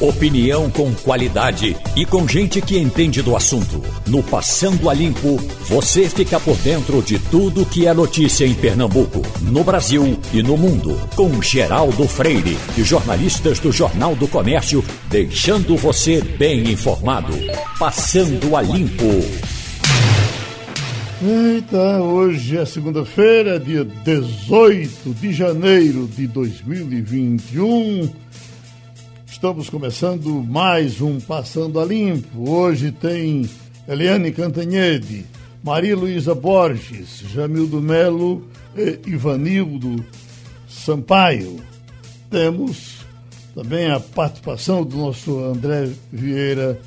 Opinião com qualidade e com gente que entende do assunto. No Passando a Limpo, você fica por dentro de tudo que é notícia em Pernambuco, no Brasil e no mundo. Com Geraldo Freire e jornalistas do Jornal do Comércio, deixando você bem informado. Passando a Limpo. Eita, hoje é segunda-feira, dia 18 de janeiro de 2021. Estamos começando mais um Passando a Limpo. Hoje tem Eliane Cantanhede, Maria Luísa Borges, Jamildo Melo e Ivanildo Sampaio. Temos também a participação do nosso André Vieira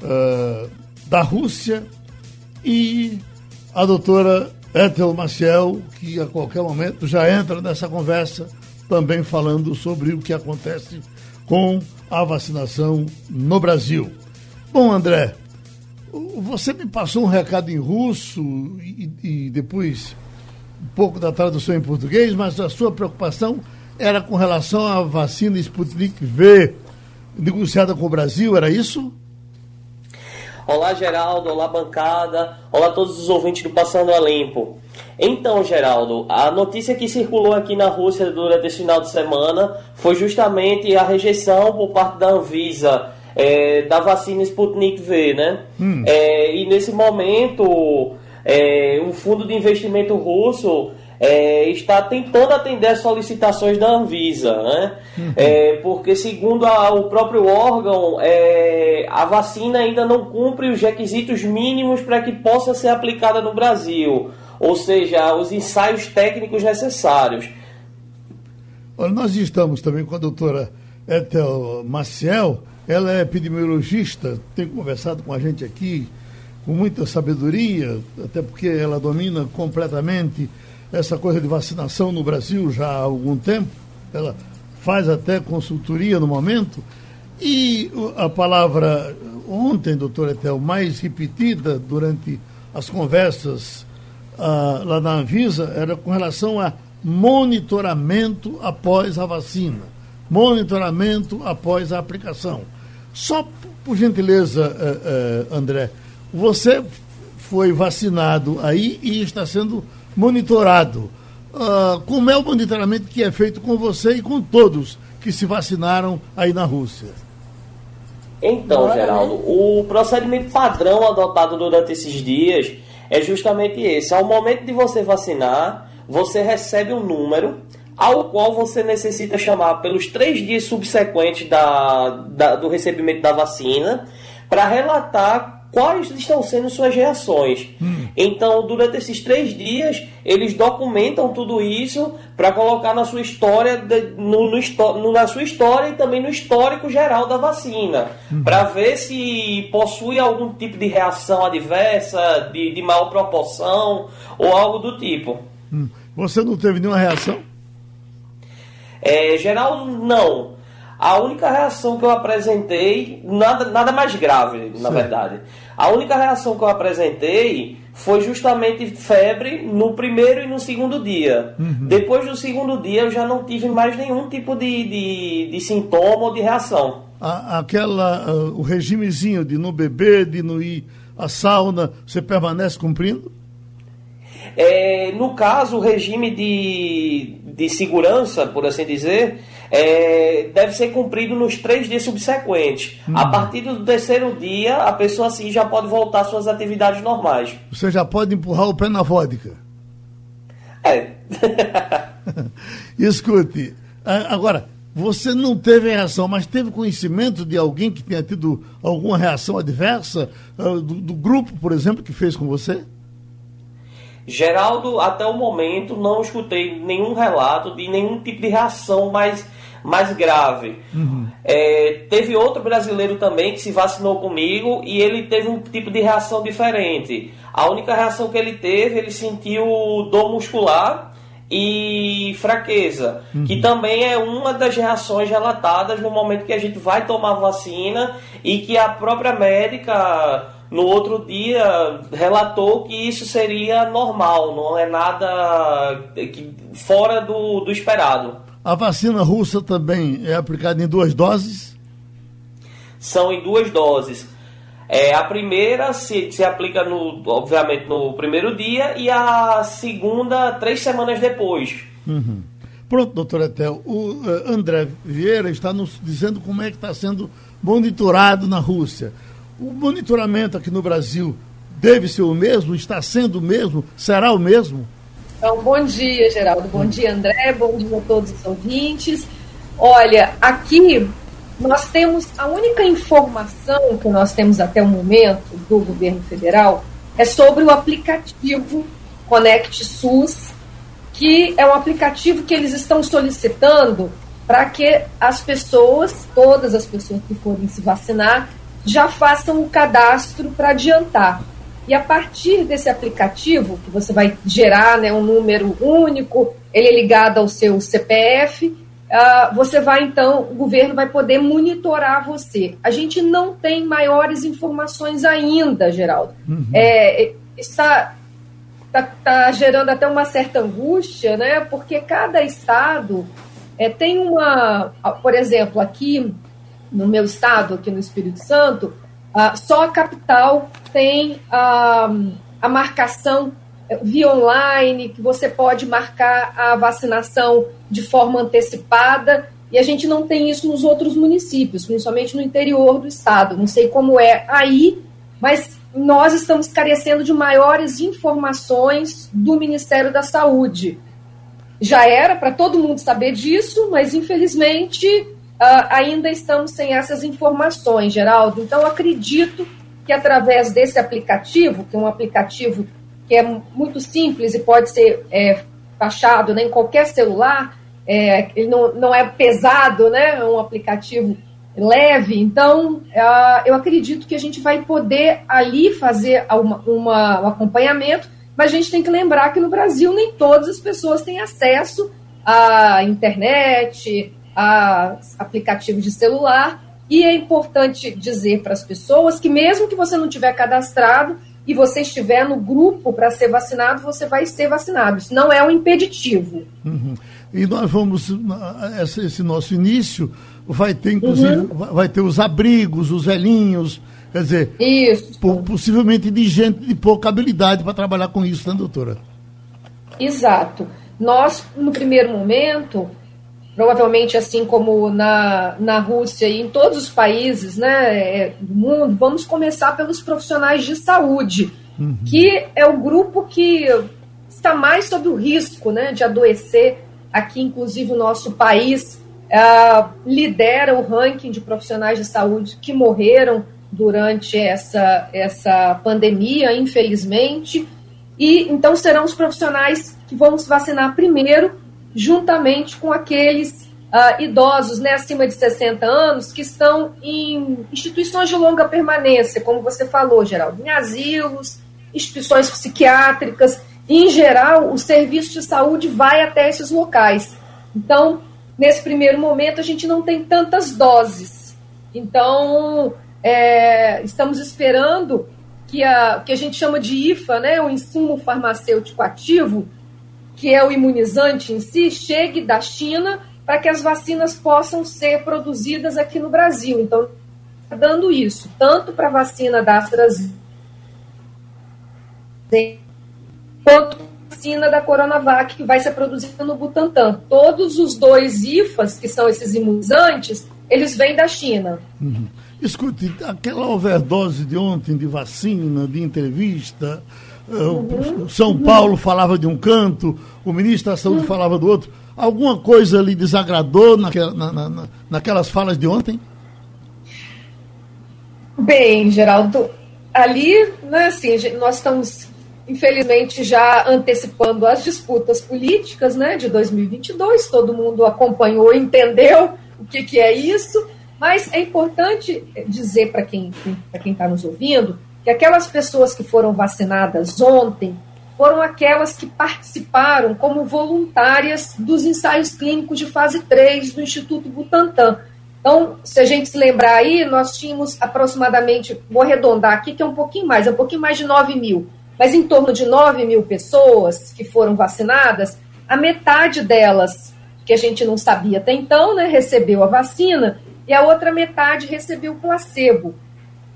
uh, da Rússia e a doutora Ethel Maciel, que a qualquer momento já entra nessa conversa, também falando sobre o que acontece com a vacinação no Brasil. Bom, André, você me passou um recado em russo e, e depois um pouco da tradução em português, mas a sua preocupação era com relação à vacina Sputnik V negociada com o Brasil, era isso? Olá, Geraldo. Olá, bancada. Olá todos os ouvintes do Passando a Limpo. Então, Geraldo, a notícia que circulou aqui na Rússia durante esse final de semana foi justamente a rejeição por parte da Anvisa é, da vacina Sputnik V, né? Hum. É, e nesse momento, é, um fundo de investimento russo é, está tentando atender as solicitações da Anvisa, né? Uhum. É, porque segundo a, o próprio órgão, é, a vacina ainda não cumpre os requisitos mínimos para que possa ser aplicada no Brasil, ou seja, os ensaios técnicos necessários. Olha, nós estamos também com a doutora Ethel Maciel, ela é epidemiologista, tem conversado com a gente aqui com muita sabedoria, até porque ela domina completamente essa coisa de vacinação no Brasil já há algum tempo. Ela faz até consultoria no momento. E a palavra ontem, doutor Etel, mais repetida durante as conversas ah, lá na Anvisa era com relação a monitoramento após a vacina. Monitoramento após a aplicação. Só por gentileza, eh, eh, André, você foi vacinado aí e está sendo monitorado. Uh, como é o monitoramento que é feito com você e com todos que se vacinaram aí na Rússia? Então, Geraldo, o procedimento padrão adotado durante esses dias é justamente esse. Ao momento de você vacinar, você recebe um número ao qual você necessita chamar pelos três dias subsequentes da, da do recebimento da vacina para relatar quais estão sendo suas reações. Hum. Então, durante esses três dias, eles documentam tudo isso para colocar na sua história, de, no, no, na sua história e também no histórico geral da vacina, hum. para ver se possui algum tipo de reação adversa, de, de maior proporção ou algo do tipo. Hum. Você não teve nenhuma reação? É, geral, não. A única reação que eu apresentei, nada, nada mais grave, na Sim. verdade. A única reação que eu apresentei foi justamente febre no primeiro e no segundo dia. Uhum. Depois do segundo dia eu já não tive mais nenhum tipo de, de, de sintoma ou de reação. A, aquela, uh, o regimezinho de não beber, de não ir à sauna, você permanece cumprindo? É, no caso, o regime de, de segurança, por assim dizer, é, deve ser cumprido nos três dias subsequentes. Hum. A partir do terceiro dia, a pessoa assim já pode voltar às suas atividades normais. Você já pode empurrar o pé na vodka. É. Escute, agora, você não teve reação, mas teve conhecimento de alguém que tenha tido alguma reação adversa? Do, do grupo, por exemplo, que fez com você? Geraldo, até o momento, não escutei nenhum relato de nenhum tipo de reação mais, mais grave. Uhum. É, teve outro brasileiro também que se vacinou comigo e ele teve um tipo de reação diferente. A única reação que ele teve, ele sentiu dor muscular e fraqueza, uhum. que também é uma das reações relatadas no momento que a gente vai tomar vacina e que a própria médica no outro dia relatou que isso seria normal, não é nada que, fora do, do esperado. A vacina russa também é aplicada em duas doses? são em duas doses. É, a primeira se, se aplica, no, obviamente, no primeiro dia e a segunda, três semanas depois. Uhum. Pronto, doutor Etel. O uh, André Vieira está nos dizendo como é que está sendo monitorado na Rússia. O monitoramento aqui no Brasil deve ser o mesmo? Está sendo o mesmo? Será o mesmo? Então, bom dia, Geraldo. Bom dia, André. Bom dia a todos os ouvintes. Olha, aqui nós temos a única informação que nós temos até o momento do governo federal é sobre o aplicativo Conect SUS, que é um aplicativo que eles estão solicitando para que as pessoas, todas as pessoas que forem se vacinar, já façam o cadastro para adiantar. E a partir desse aplicativo, que você vai gerar né, um número único, ele é ligado ao seu CPF, uh, você vai então, o governo vai poder monitorar você. A gente não tem maiores informações ainda, Geraldo. Uhum. É, está, está, está gerando até uma certa angústia, né? Porque cada estado é, tem uma, por exemplo, aqui no meu estado, aqui no Espírito Santo, uh, só a capital tem uh, a marcação via online, que você pode marcar a vacinação de forma antecipada, e a gente não tem isso nos outros municípios, principalmente no interior do estado. Não sei como é aí, mas nós estamos carecendo de maiores informações do Ministério da Saúde. Já era para todo mundo saber disso, mas infelizmente uh, ainda estamos sem essas informações, Geraldo. Então, acredito que através desse aplicativo, que é um aplicativo que é muito simples e pode ser é, baixado né, em qualquer celular, é, ele não, não é pesado, né, é um aplicativo leve, então uh, eu acredito que a gente vai poder ali fazer uma, uma, um acompanhamento, mas a gente tem que lembrar que no Brasil nem todas as pessoas têm acesso à internet, a aplicativo de celular, e é importante dizer para as pessoas que mesmo que você não tiver cadastrado, e você estiver no grupo para ser vacinado, você vai ser vacinado. Isso não é um impeditivo. Uhum. E nós vamos, esse, nosso início vai ter, inclusive, uhum. vai ter os abrigos, os velhinhos, quer dizer, isso. possivelmente de gente de pouca habilidade para trabalhar com isso, né, doutora? Exato. Nós, no primeiro momento, provavelmente assim como na, na Rússia e em todos os países né, é, do mundo, vamos começar pelos profissionais de saúde, uhum. que é o grupo que está mais sob o risco né, de adoecer. Aqui, inclusive, o nosso país uh, lidera o ranking de profissionais de saúde que morreram durante essa, essa pandemia, infelizmente. E então serão os profissionais que vão se vacinar primeiro juntamente com aqueles uh, idosos né, acima de 60 anos que estão em instituições de longa permanência, como você falou, Geraldo, em asilos, instituições psiquiátricas. Em geral, o serviço de saúde vai até esses locais. Então, nesse primeiro momento, a gente não tem tantas doses. Então, é, estamos esperando que a que a gente chama de IFA, né, o insumo farmacêutico ativo, que é o imunizante em si, chegue da China para que as vacinas possam ser produzidas aqui no Brasil. Então, tá dando isso, tanto para a vacina da AstraZeneca quanto a vacina da Coronavac, que vai ser produzida no Butantan. Todos os dois IFAs, que são esses imunizantes, eles vêm da China. Uhum. Escute, aquela overdose de ontem de vacina, de entrevista, Uhum. São Paulo falava de um canto, o ministro da Saúde uhum. falava do outro. Alguma coisa lhe desagradou naquela, na, na, naquelas falas de ontem? Bem, Geraldo, ali, né, assim, nós estamos, infelizmente, já antecipando as disputas políticas né, de 2022. Todo mundo acompanhou, entendeu o que, que é isso. Mas é importante dizer para quem está nos ouvindo que aquelas pessoas que foram vacinadas ontem foram aquelas que participaram como voluntárias dos ensaios clínicos de fase 3 do Instituto Butantan. Então, se a gente se lembrar aí, nós tínhamos aproximadamente, vou arredondar aqui, que é um pouquinho mais, é um pouquinho mais de 9 mil, mas em torno de 9 mil pessoas que foram vacinadas, a metade delas, que a gente não sabia até então, né, recebeu a vacina, e a outra metade recebeu placebo.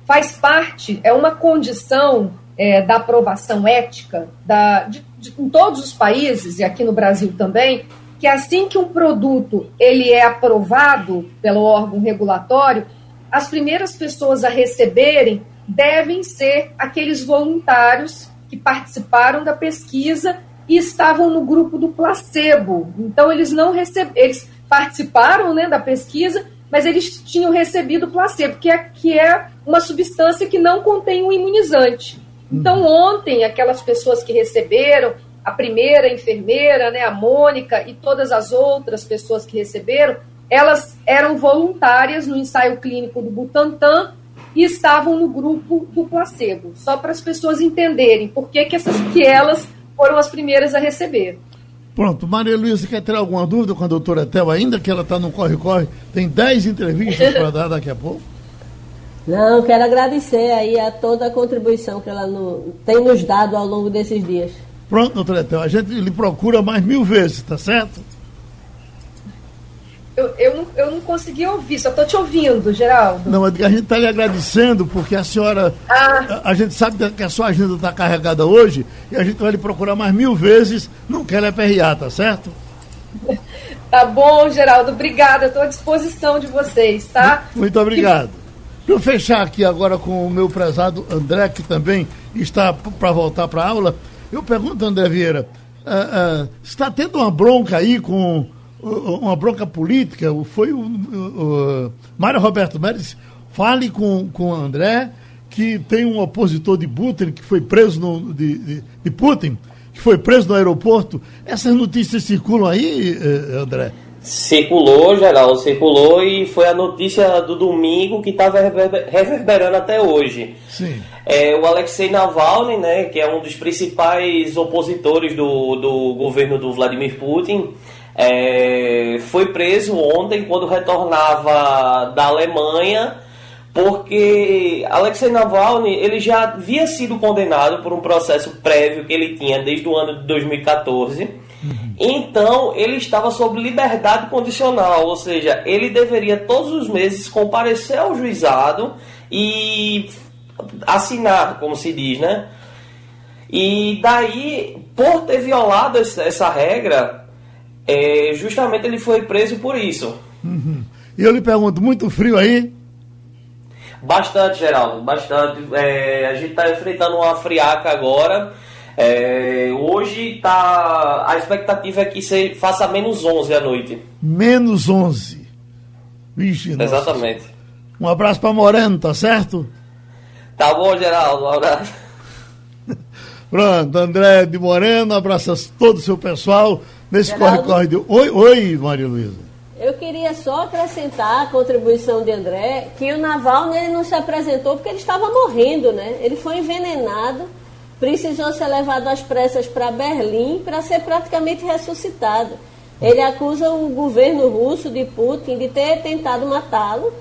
Faz parte, é uma condição é, da aprovação ética da, de, de, em todos os países, e aqui no Brasil também, que assim que um produto ele é aprovado pelo órgão regulatório, as primeiras pessoas a receberem devem ser aqueles voluntários que participaram da pesquisa e estavam no grupo do placebo. Então eles não receberam, eles participaram né, da pesquisa, mas eles tinham recebido placebo, que é, que é uma substância que não contém um imunizante. Então ontem aquelas pessoas que receberam, a primeira enfermeira, né, a Mônica e todas as outras pessoas que receberam, elas eram voluntárias no ensaio clínico do Butantan e estavam no grupo do placebo, só para as pessoas entenderem por que, que, essas, que elas foram as primeiras a receber. Pronto, Maria Luísa, quer ter alguma dúvida com a doutora Tel, ainda que ela está no corre-corre? Tem 10 entrevistas para dar daqui a pouco. Não, quero agradecer aí a toda a contribuição que ela no, tem nos dado ao longo desses dias. Pronto, doutora Tel, a gente lhe procura mais mil vezes, tá certo? Eu, eu, não, eu não consegui ouvir, só estou te ouvindo, Geraldo. Não, a gente está lhe agradecendo porque a senhora. Ah. A, a, gente sabe que a sua agenda está carregada hoje e a gente vai lhe procurar mais mil vezes, não quer aperrear, tá certo? Tá bom, Geraldo, obrigada. Estou à disposição de vocês, tá? Muito obrigado. Para fechar aqui agora com o meu prezado André, que também está para voltar para a aula, eu pergunto, André Vieira, uh, uh, está tendo uma bronca aí com uma bronca política, foi o, o, o Mário Roberto Médici, fale com, com o André, que tem um opositor de Putin, que foi preso no, de, de, de, Putin, que foi preso no aeroporto. Essas notícias circulam aí, eh, André? Circulou, geral, circulou e foi a notícia do domingo que estava reverberando até hoje. Sim. É, o Alexei Navalny, né, que é um dos principais opositores do, do governo do Vladimir Putin, é, foi preso ontem quando retornava da Alemanha, porque Alexei Navalny ele já havia sido condenado por um processo prévio que ele tinha desde o ano de 2014. Uhum. Então ele estava sob liberdade condicional, ou seja, ele deveria todos os meses comparecer ao juizado e assinar, como se diz, né? E daí, por ter violado essa regra, é, justamente ele foi preso por isso. Uhum. E eu lhe pergunto, muito frio aí? Bastante, Geraldo, bastante. É, a gente está enfrentando uma friaca agora. É, hoje tá, a expectativa é que você faça menos 11 à noite. Menos 11. Vixe, Exatamente. Nossa. Um abraço para Moreno, tá certo? Tá bom, Geraldo. Um abraço. Pronto, André de Moreno, abraça todo o seu pessoal nesse corre-corre de. Oi, oi, Maria Luísa. Eu queria só acrescentar a contribuição de André, que o Naval ele não se apresentou porque ele estava morrendo, né? Ele foi envenenado, precisou ser levado às pressas para Berlim para ser praticamente ressuscitado. Ele acusa o governo russo de Putin de ter tentado matá-lo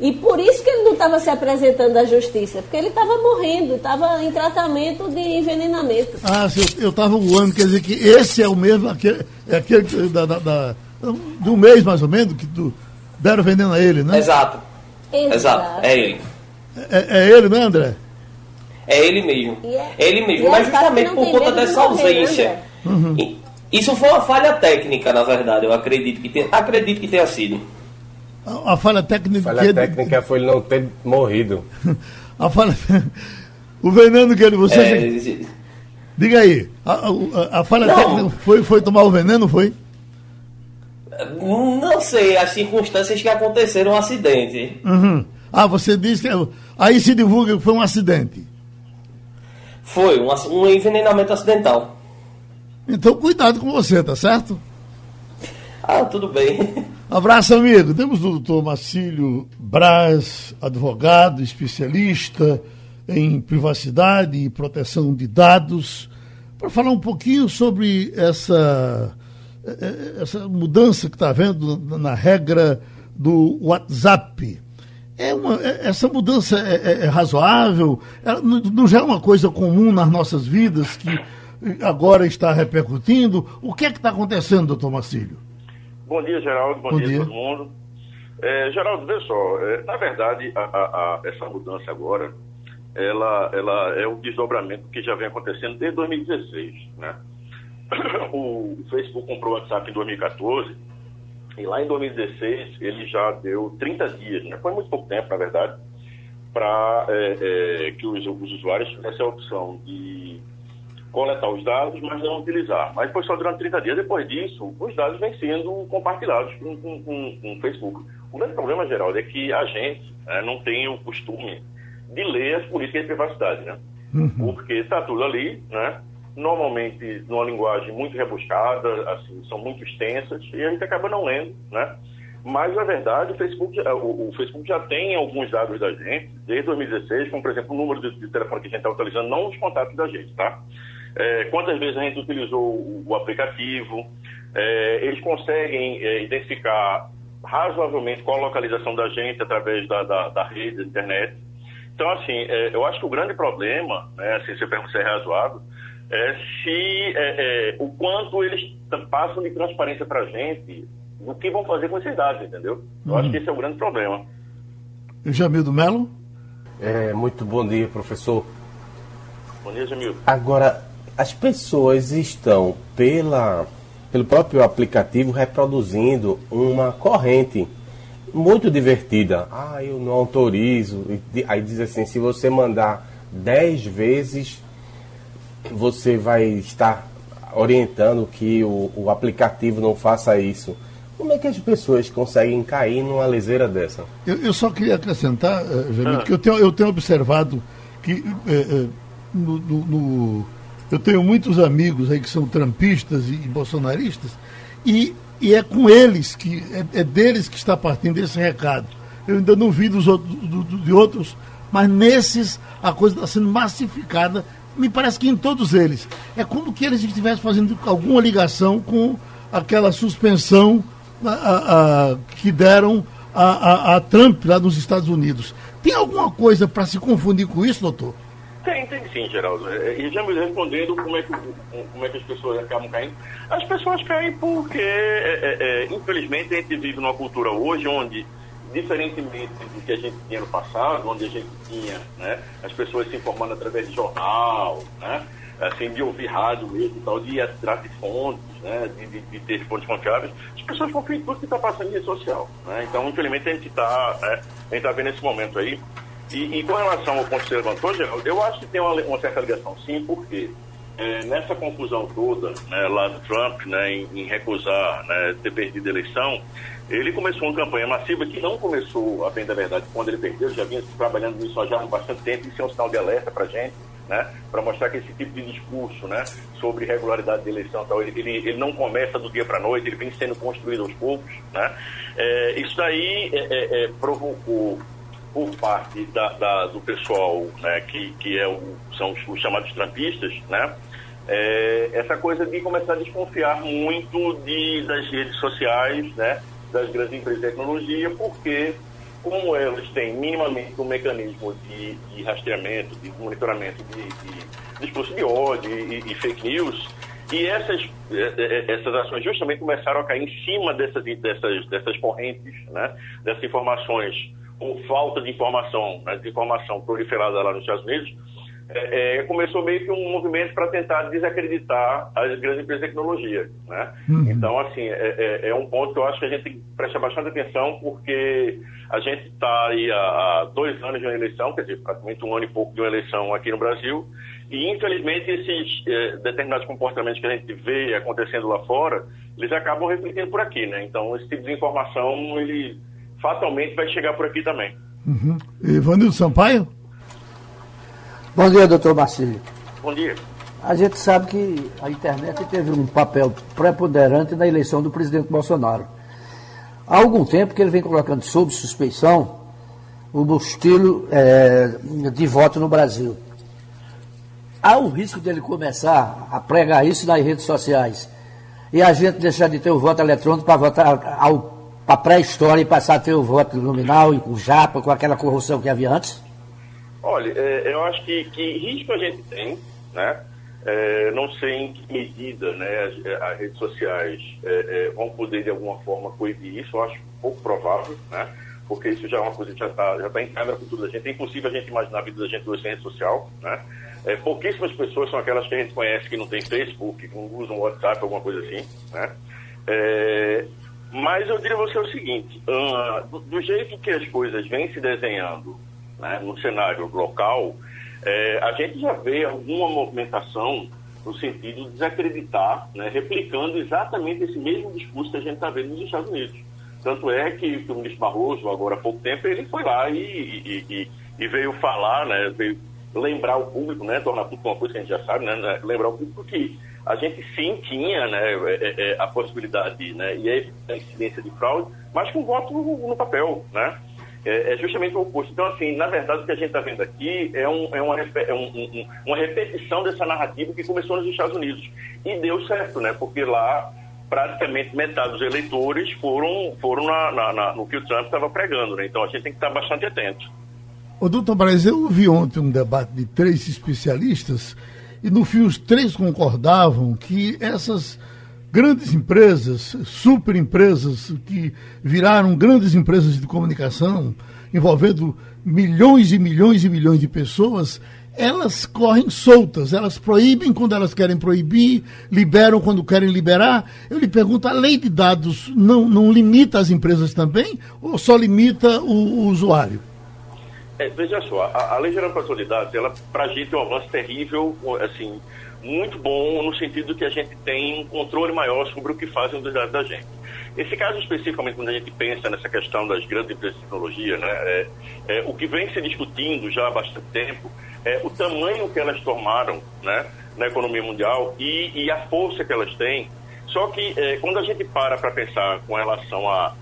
e por isso que ele não estava se apresentando à justiça, porque ele estava morrendo, estava em tratamento de envenenamento. Ah, eu estava voando, quer dizer que esse é o mesmo, aquele, é aquele da, da, da, do mês mais ou menos, que do, deram veneno a ele, né? Exato. Exato, Exato. é ele. É, é, ele, né, André? É ele mesmo. É, é ele mesmo, mas justamente por conta dessa ausência. Né, uhum. Isso foi uma falha técnica, na verdade, eu acredito que tenha, acredito que tenha sido. A, falha técnica. A falha técnica foi ele não ter morrido. a falha. O veneno que ele. Você. É, Diga aí. A, a, a falha não. técnica foi, foi tomar o veneno, foi? Não sei, as circunstâncias que aconteceram um acidente. Uhum. Ah, você disse que. Aí se divulga que foi um acidente. Foi, um, um envenenamento acidental. Então cuidado com você, tá certo? Ah, tudo bem. Abraço, amigo. Temos o doutor Marcílio Braz, advogado, especialista em privacidade e proteção de dados, para falar um pouquinho sobre essa, essa mudança que está havendo na regra do WhatsApp. É uma, é, essa mudança é, é, é razoável? Ela não já é uma coisa comum nas nossas vidas que agora está repercutindo? O que é que está acontecendo, doutor Marcílio? Bom dia, Geraldo. Bom, Bom dia, dia a todo mundo. É, Geraldo, vê só, é, na verdade, a, a, a, essa mudança agora, ela, ela é um desdobramento que já vem acontecendo desde 2016, né? O Facebook comprou o WhatsApp em 2014 e lá em 2016 ele já deu 30 dias, né? Foi muito pouco tempo, na verdade, para é, é, que os, os usuários tivessem a opção de coletar os dados, mas não utilizar. Mas foi só durante 30 dias. Depois disso, os dados vêm sendo compartilhados com, com, com, com o Facebook. O grande problema, Geraldo, é que a gente né, não tem o costume de ler as políticas de privacidade, né? Uhum. Porque está tudo ali, né? Normalmente numa linguagem muito rebuscada, assim, são muito extensas, e a gente acaba não lendo, né? Mas, na verdade, o Facebook, o, o, Facebook já tem alguns dados da gente, desde 2016, como, por exemplo, o número de, de telefone que a gente está utilizando, não os contatos da gente, tá? É, quantas vezes a gente utilizou o, o aplicativo, é, eles conseguem é, identificar razoavelmente qual a localização da gente através da, da, da rede, da internet. Então, assim, é, eu acho que o grande problema, né, assim, se pergunta se é razoável, é se é, é, o quanto eles passam de transparência para a gente do que vão fazer com esses dados, entendeu? Eu uhum. acho que esse é o grande problema. Jamildo Melo? É, muito bom dia, professor. Bom dia, Jamildo. Agora, as pessoas estão pela pelo próprio aplicativo reproduzindo uma corrente muito divertida. Ah, eu não autorizo. Aí diz assim, se você mandar 10 vezes, você vai estar orientando que o, o, aplicativo não faça isso. Como é que as pessoas conseguem cair numa leseira dessa? Eu, eu só queria acrescentar, uh, Jamil, ah. que eu tenho, eu tenho observado que uh, uh, no, no, no eu tenho muitos amigos aí que são trampistas e, e bolsonaristas, e, e, é com eles que é, é, deles que está partindo esse recado. Eu ainda não vi dos outros, do, do, de outros, mas nesses a coisa está sendo massificada. Me parece que em todos eles. É como que eles estivessem fazendo alguma ligação com aquela suspensão a, a, a, que deram a, a Trump lá nos Estados Unidos. Tem alguma coisa para se confundir com isso, doutor? Tem, tem sim, Geraldo. É, e já me respondendo como é, que, como é que as pessoas acabam caindo. As pessoas caem porque, é, é, é, infelizmente, a gente vive numa cultura hoje onde, diferentemente do que a gente tinha no passado, onde a gente tinha né, as pessoas se informando através de jornal, né, assim, de ouvir rádio mesmo tal, de ir atrás de fontes, né, de, de, de, ter fontes confiáveis, as pessoas confiam em tudo que está passando em rede social. Né? Então, infelizmente, a gente está né, tá vendo esse momento aí e, e, com relação ao ponto que você levantou, Geraldo, eu acho que tem uma, uma certa ligação sim, porque é, nessa confusão toda, né, lá do Trump, né, em, em recusar né, ter perdido a eleição, ele começou uma campanha massiva que não começou, a bem da verdade, quando ele perdeu, já vinha trabalhando nisso já há bastante tempo, isso é um sinal de alerta para a gente, né, para mostrar que esse tipo de discurso né, sobre regularidade de eleição, tal, ele, ele, ele não começa do dia para a noite, ele vem sendo construído aos poucos. Né, é, isso daí é, é, é provocou por parte da, da, do pessoal né, que, que é o, são os, os chamados trampistas, né, é, essa coisa de começar a desconfiar muito de, das redes sociais, né, das grandes empresas de tecnologia, porque como elas têm minimamente um mecanismo de, de rastreamento, de monitoramento de, de discurso de ódio e, e, fake news, e essas, é, é, essas ações justamente começaram a cair em cima dessas, dessas, dessas correntes, né, dessas informações ou falta de informação, né, de informação proliferada lá nos Estados Unidos, é, é, começou meio que um movimento para tentar desacreditar as grandes empresas de tecnologia. Né? Uhum. Então, assim, é, é, é, um ponto que eu acho que a gente tem que prestar bastante atenção, porque a gente está aí há, há, dois anos de uma eleição, quer dizer, praticamente um ano e pouco de uma eleição aqui no Brasil, e infelizmente esses é, determinados comportamentos que a gente vê acontecendo lá fora, eles acabam refletindo por aqui. Né? Então, esse tipo de informação, ele fatalmente vai chegar por aqui também. Uhum. Ivanildo Sampaio? Bom dia, doutor Marcílio. Bom dia. A gente sabe que a internet teve um papel preponderante na eleição do presidente Bolsonaro. Há algum tempo que ele vem colocando sob suspeição o estilo é, de voto no Brasil. Há o risco dele começar a pregar isso nas redes sociais e a gente deixar de ter o voto eletrônico para votar ao para a pré-história e passar a ter o voto nominal e com japa, com aquela corrupção que havia antes? Olha, é, eu acho que, que risco a gente tem, né? É, não sei em que medida né, as, as redes sociais é, é, vão poder, de alguma forma, coibir isso. Eu acho pouco provável, né? porque isso já é uma coisa que já está já tá em com tudo da gente. É impossível a gente imaginar a vida da gente hoje sem rede social. Né? É, pouquíssimas pessoas são aquelas que a gente conhece que não tem Facebook, que não usam WhatsApp, alguma coisa assim. Né? É, mas eu diria você o seguinte: uh, do, jeito que as coisas vêm se desenhando né, no cenário local, é, a gente já vê alguma movimentação no sentido de desacreditar, né, replicando exatamente esse mesmo discurso que a gente está vendo nos Estados Unidos. Tanto é que, que, o ministro Barroso, agora há pouco tempo, ele foi lá e, e, e, e veio falar, né, veio lembrar o público, né, tornar tudo uma coisa que a gente já sabe, né, né lembrar o público que a gente sim tinha né, é, é, é a possibilidade né, e a incidência de fraude, mas com voto no, papel, né? É, justamente o oposto. Então, assim, na verdade, o que a gente está vendo aqui é, um, é, uma, é um, um, uma repetição dessa narrativa que começou nos Estados Unidos. E deu certo, né? Porque lá, praticamente metade dos eleitores foram, foram na, na, na, no que o Trump estava pregando, né? Então, a gente tem que estar bastante atento. Ô, doutor Braz, eu vi ontem um debate de três especialistas e, no fim, os três concordavam que essas grandes empresas, super empresas que viraram grandes empresas de comunicação, envolvendo milhões e milhões e milhões de pessoas, elas correm soltas, elas proíbem quando elas querem proibir, liberam quando querem liberar. Eu lhe pergunto, a lei de dados não, não limita as empresas também ou só limita o, o usuário? É, veja só, a, a Lei Geral de Proteção de Dados, ela, para a gente é um avanço terrível, assim, muito bom no sentido que a gente tem um controle maior sobre o que fazem os dados da gente. Esse caso especificamente, quando a gente pensa nessa questão das grandes empresas de tecnologia, né, é, é, o que vem se discutindo já há bastante tempo é o tamanho que elas tomaram né, na economia mundial e, e a força que elas têm. Só que é, quando a gente para para pensar com relação a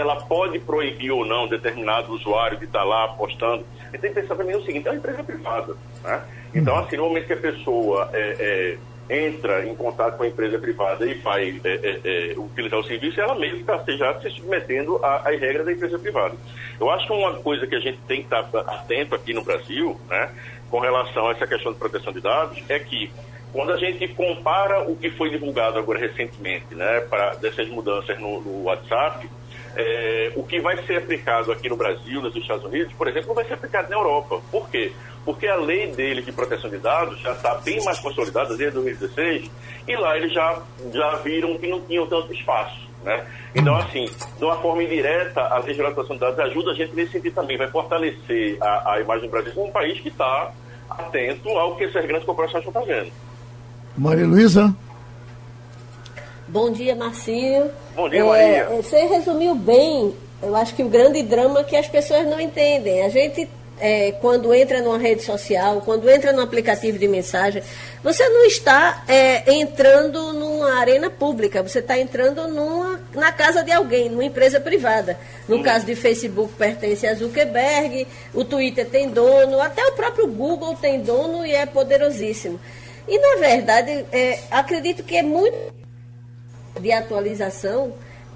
ela pode proibir ou não determinado usuário de estar lá postando, a gente tem que pensar também o seguinte, é uma empresa privada, né? Então, assim, no momento que a pessoa é, é, entra em contato com a empresa privada e vai é, é, é utilizar o serviço, ela mesmo está já se submetendo às regras da empresa privada. Eu acho que uma coisa que a gente tem que estar atento aqui no Brasil, né, com relação a essa questão de proteção de dados, é que quando a gente compara o que foi divulgado agora recentemente, né, para dessas mudanças no, no WhatsApp, é, o que vai ser aplicado aqui no Brasil, nos Estados Unidos, por exemplo, não vai ser aplicado na Europa. Por quê? Porque a lei deles de proteção de dados já está bem mais consolidada desde 2016 e lá eles já, já viram que não tinham tanto espaço. Né? Então, assim, de uma forma indireta, a lei de proteção de dados ajuda a gente nesse sentido também, vai fortalecer a, a imagem do Brasil como um país que está atento ao que essas grandes corporações estão fazendo. Maria Luísa? Bom dia, Marcinho. Bom dia, Maria. É, você resumiu bem, eu acho que o grande drama é que as pessoas não entendem. A gente, é, quando entra numa rede social, quando entra num aplicativo de mensagem, você não está é, entrando numa arena pública, você está entrando numa, na casa de alguém, numa empresa privada. No hum. caso de Facebook, pertence a Zuckerberg, o Twitter tem dono, até o próprio Google tem dono e é poderosíssimo. E, na verdade, é, acredito que é muito de atualização,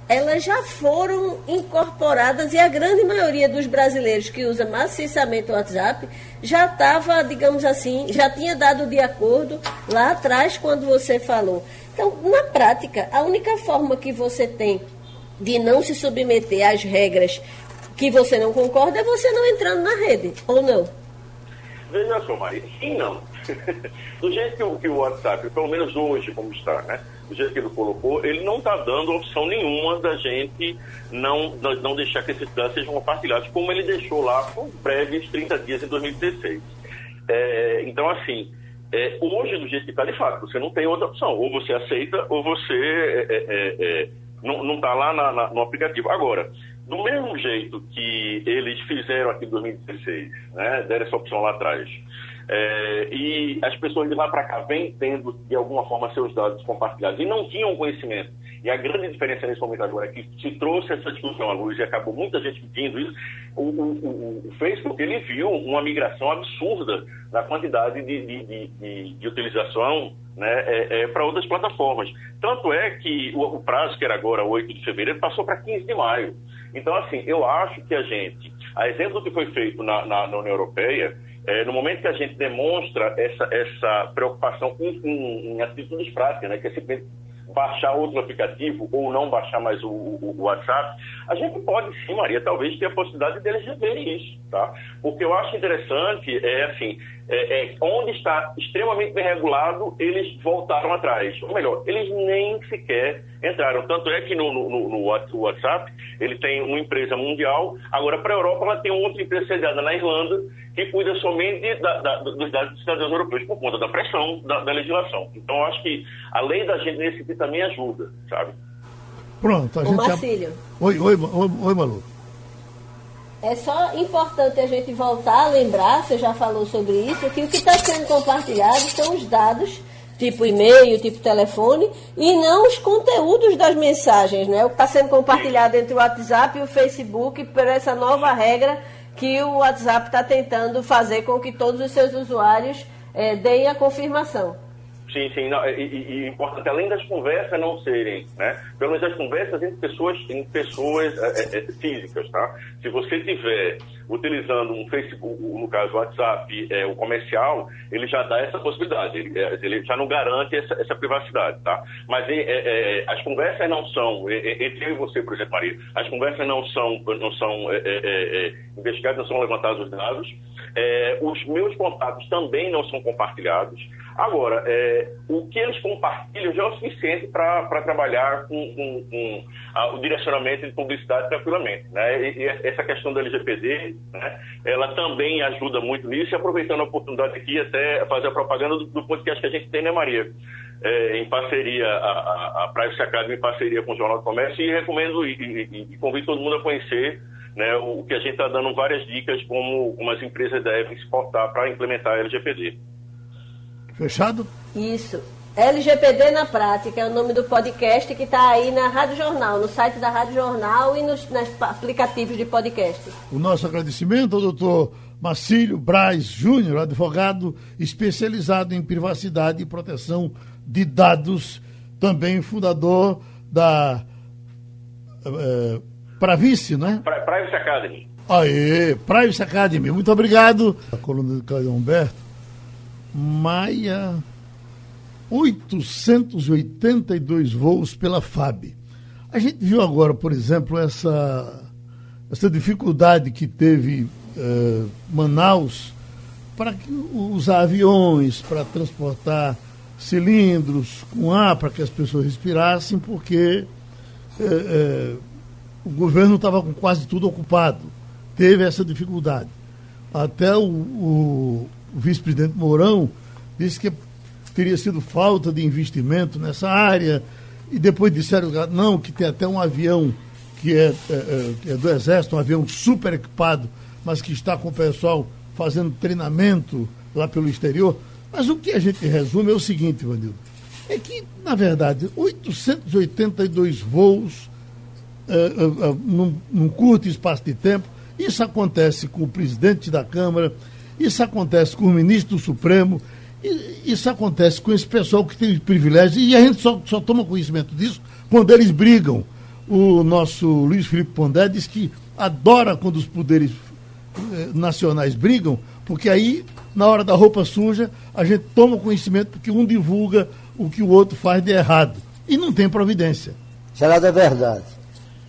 elas já foram incorporadas e a grande maioria dos brasileiros que usa maciçamente o WhatsApp já estava, digamos assim, já tinha dado de acordo lá atrás quando você falou. Então, na prática, a única forma que você tem de não se submeter às regras que você não concorda é você não entrando na rede, ou não? Veja só, Maria, sim não. Do jeito que o, que o WhatsApp, pelo menos hoje como está, né? Do jeito que ele colocou, ele não está dando opção nenhuma da gente não, não deixar que esses dados sejam compartilhados, como ele deixou lá por breves 30 dias em 2016. É, então, assim, é, hoje, do jeito que está, de fato, você não tem outra opção. Ou você aceita, ou você é, é, é, é não está lá na, na, no aplicativo. Agora, do mesmo jeito que eles fizeram aqui em 2016, né, deram essa opção lá atrás, é, e as pessoas de lá para cá vêm tendo, de alguma forma, seus dados compartilhados e não tinham conhecimento. E a grande diferença nesse momento agora é que se trouxe essa discussão à luz e acabou muita gente pedindo isso, o, o, o Facebook ele viu uma migração absurda na quantidade de, de, de, de utilização né, é, é, para outras plataformas. Tanto é que o, o, prazo, que era agora 8 de fevereiro, passou para 15 de maio. Então, assim, eu acho que a gente, a exemplo do que foi feito na, na, na União Europeia, é, no momento que a gente demonstra essa, essa preocupação em, em, em atitudes práticas, né, que é simplesmente baixar outro aplicativo ou não baixar mais o, o, o, WhatsApp, a gente pode sim, Maria, talvez ter a possibilidade deles reverem isso, tá? Porque eu acho interessante, é assim, é, é, onde está extremamente bem regulado, eles voltaram atrás. Ou melhor, eles nem sequer entraram. Tanto é que no, no, no WhatsApp ele tem uma empresa mundial, agora para a Europa ela tem outra empresa sediada na Irlanda que cuida somente da, da, dos dados dos cidadãos europeus por conta da pressão da, da legislação. Então eu acho que a lei da gente nesse sentido também ajuda, sabe? Pronto, a Ô, gente. Marcílio. Oi, oi, oi, oi, Malu. É só importante a gente voltar a lembrar, você já falou sobre isso, que o que está sendo compartilhado são os dados, tipo e-mail, tipo telefone, e não os conteúdos das mensagens, né? O que está sendo compartilhado entre o WhatsApp e o Facebook por essa nova regra que o WhatsApp está tentando fazer com que todos os seus usuários eh, deem a confirmação. Sim, sim. Não, e, e, importante, além das conversas não serem, né? Pelo menos as conversas entre pessoas, entre pessoas é, é, físicas, tá? Se você tiver utilizando um Facebook, no caso o WhatsApp, é, o comercial, ele já dá essa possibilidade, ele, ele já não garante essa, essa privacidade, tá? Mas as conversas não são, entre eu e você, por exemplo, Maria, as conversas não são, não são investigadas, não são levantados os dados, os meus contatos também não são compartilhados, Agora, é, o que eles compartilham já é o suficiente para trabalhar com, com, com a, o direcionamento de publicidade tranquilamente. Né? E, e, essa questão do LGPD, né, ela também ajuda muito nisso, e aproveitando a oportunidade aqui, até fazer a propaganda do, do podcast que a gente tem, né, Maria? É, em parceria, a, a, a Privacy Academy em parceria com o Jornal do Comércio, e recomendo e, e, e convido todo mundo a conhecer né, o que a gente está dando várias dicas como, como as empresas devem se portar para implementar a LGPD. Fechado? Isso. LGPD na prática é o nome do podcast que está aí na Rádio Jornal, no site da Rádio Jornal e nos, nos aplicativos de podcast. O nosso agradecimento ao doutor Marcílio Braz Júnior, advogado especializado em privacidade e proteção de dados, também fundador da é, Pravice, né? Privacy Academy. Aê, Privacy Academy. Muito obrigado. A coluna do Caio Humberto. Maia, 882 voos pela FAB. A gente viu agora, por exemplo, essa, essa dificuldade que teve eh, Manaus para usar aviões, para transportar cilindros com ar para que as pessoas respirassem, porque eh, eh, o governo estava com quase tudo ocupado. Teve essa dificuldade. Até o, o o vice-presidente Mourão disse que teria sido falta de investimento nessa área, e depois disseram, não, que tem até um avião que é, é, é, é do Exército, um avião super equipado, mas que está com o pessoal fazendo treinamento lá pelo exterior. Mas o que a gente resume é o seguinte, Vanildo, é que, na verdade, 882 voos é, é, num, num curto espaço de tempo, isso acontece com o presidente da Câmara, isso acontece com o ministro do Supremo, isso acontece com esse pessoal que tem privilégio, e a gente só, só toma conhecimento disso quando eles brigam. O nosso Luiz Felipe Pondé diz que adora quando os poderes eh, nacionais brigam, porque aí, na hora da roupa suja, a gente toma conhecimento porque um divulga o que o outro faz de errado. E não tem providência. Geraldo, é verdade.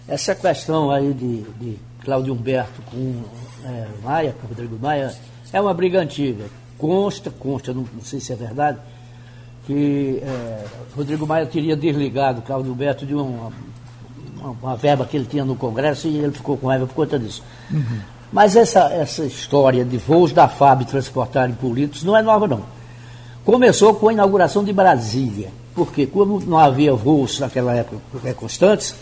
Essa questão aí de, de Cláudio Humberto com é, Maia, com Rodrigo Maia, é uma briga antiga. Consta, consta, não, não sei se é verdade, que é, Rodrigo Maia teria desligado Cláudio Alberto de uma, uma, uma, verba que ele tinha no Congresso e ele ficou com raiva por conta disso. Uhum. Mas essa, essa história de voos da FAB transportarem políticos não é nova, não. Começou com a inauguração de Brasília, porque como não havia voos naquela época constantes,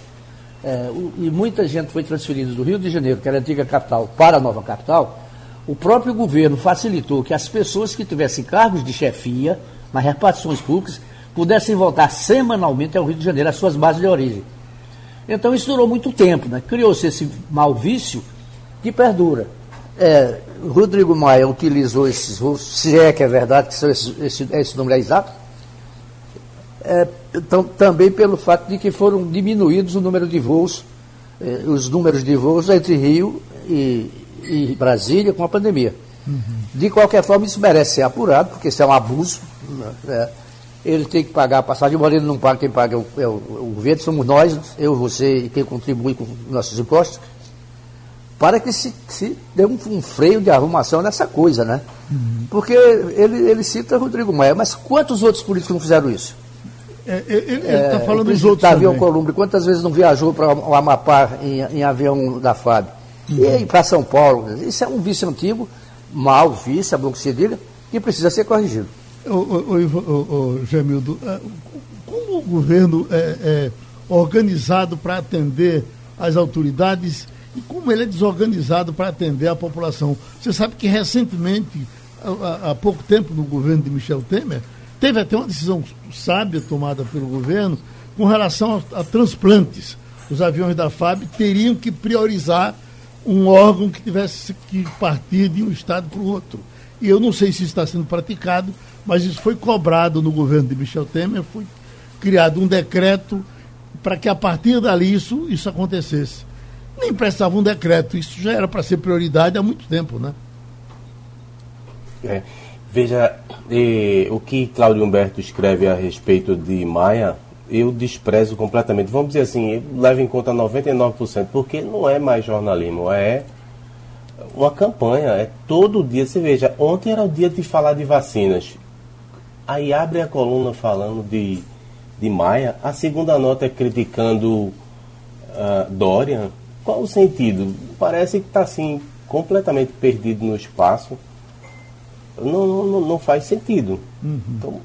é, e muita gente foi transferida do Rio de Janeiro, que era a antiga capital, para a nova capital, o próprio governo facilitou que as pessoas que tivessem cargos de chefia nas repartições públicas pudessem voltar semanalmente ao Rio de Janeiro, às suas bases de origem. Então isso durou muito tempo, né? criou-se esse mau vício que perdura. É, Rodrigo Maia utilizou esses voos, se é que é verdade que esse, esse, esse número é exato, é, então, também pelo fato de que foram diminuídos o número de voos, eh, os números de voos entre Rio e, e Brasília com a pandemia. Uhum. De qualquer forma, isso merece ser apurado, porque isso é um abuso. Né? Ele tem que pagar a passagem, embora ele não pague, quem paga é o, é o, o governo, somos nós, eu, você e quem contribui com nossos impostos, para que se, se dê um, um freio de arrumação nessa coisa, né? Uhum. Porque ele, ele cita Rodrigo Maia, mas quantos outros políticos não fizeram isso? É, ele está é, falando dos outros Davi Alcolumbre, quantas vezes não viajou para o Amapá em, em, avião da FAB? Uhum. E para São Paulo? Isso é um vício antigo, mal vício, é bom que se diga, e precisa ser corrigido. Ô Gemildo, é, como o governo é, é organizado para atender as autoridades e como ele é desorganizado para atender a população? Você sabe que recentemente, há, há pouco tempo, no governo de Michel Temer, teve até uma decisão sábia tomada pelo governo com relação a, a transplantes. Os aviões da FAB teriam que priorizar um órgão que tivesse que partir de um estado para o outro. E eu não sei se está sendo praticado, mas isso foi cobrado no governo de Michel Temer, foi criado um decreto para que a partir dali isso, isso acontecesse. Nem prestava um decreto, isso já era para ser prioridade há muito tempo, né? É, veja, o que Cláudio Humberto escreve a respeito de Maia, eu desprezo completamente. Vamos dizer assim, leva em conta 99%, porque não é mais jornalismo, é uma campanha, é todo dia. Você veja, ontem era o dia de falar de vacinas. Aí abre a coluna falando de, de Maia, a segunda nota é criticando uh, Dorian. Qual o sentido? Parece que está assim, completamente perdido no espaço. Não, não, não faz sentido. Uhum. Então,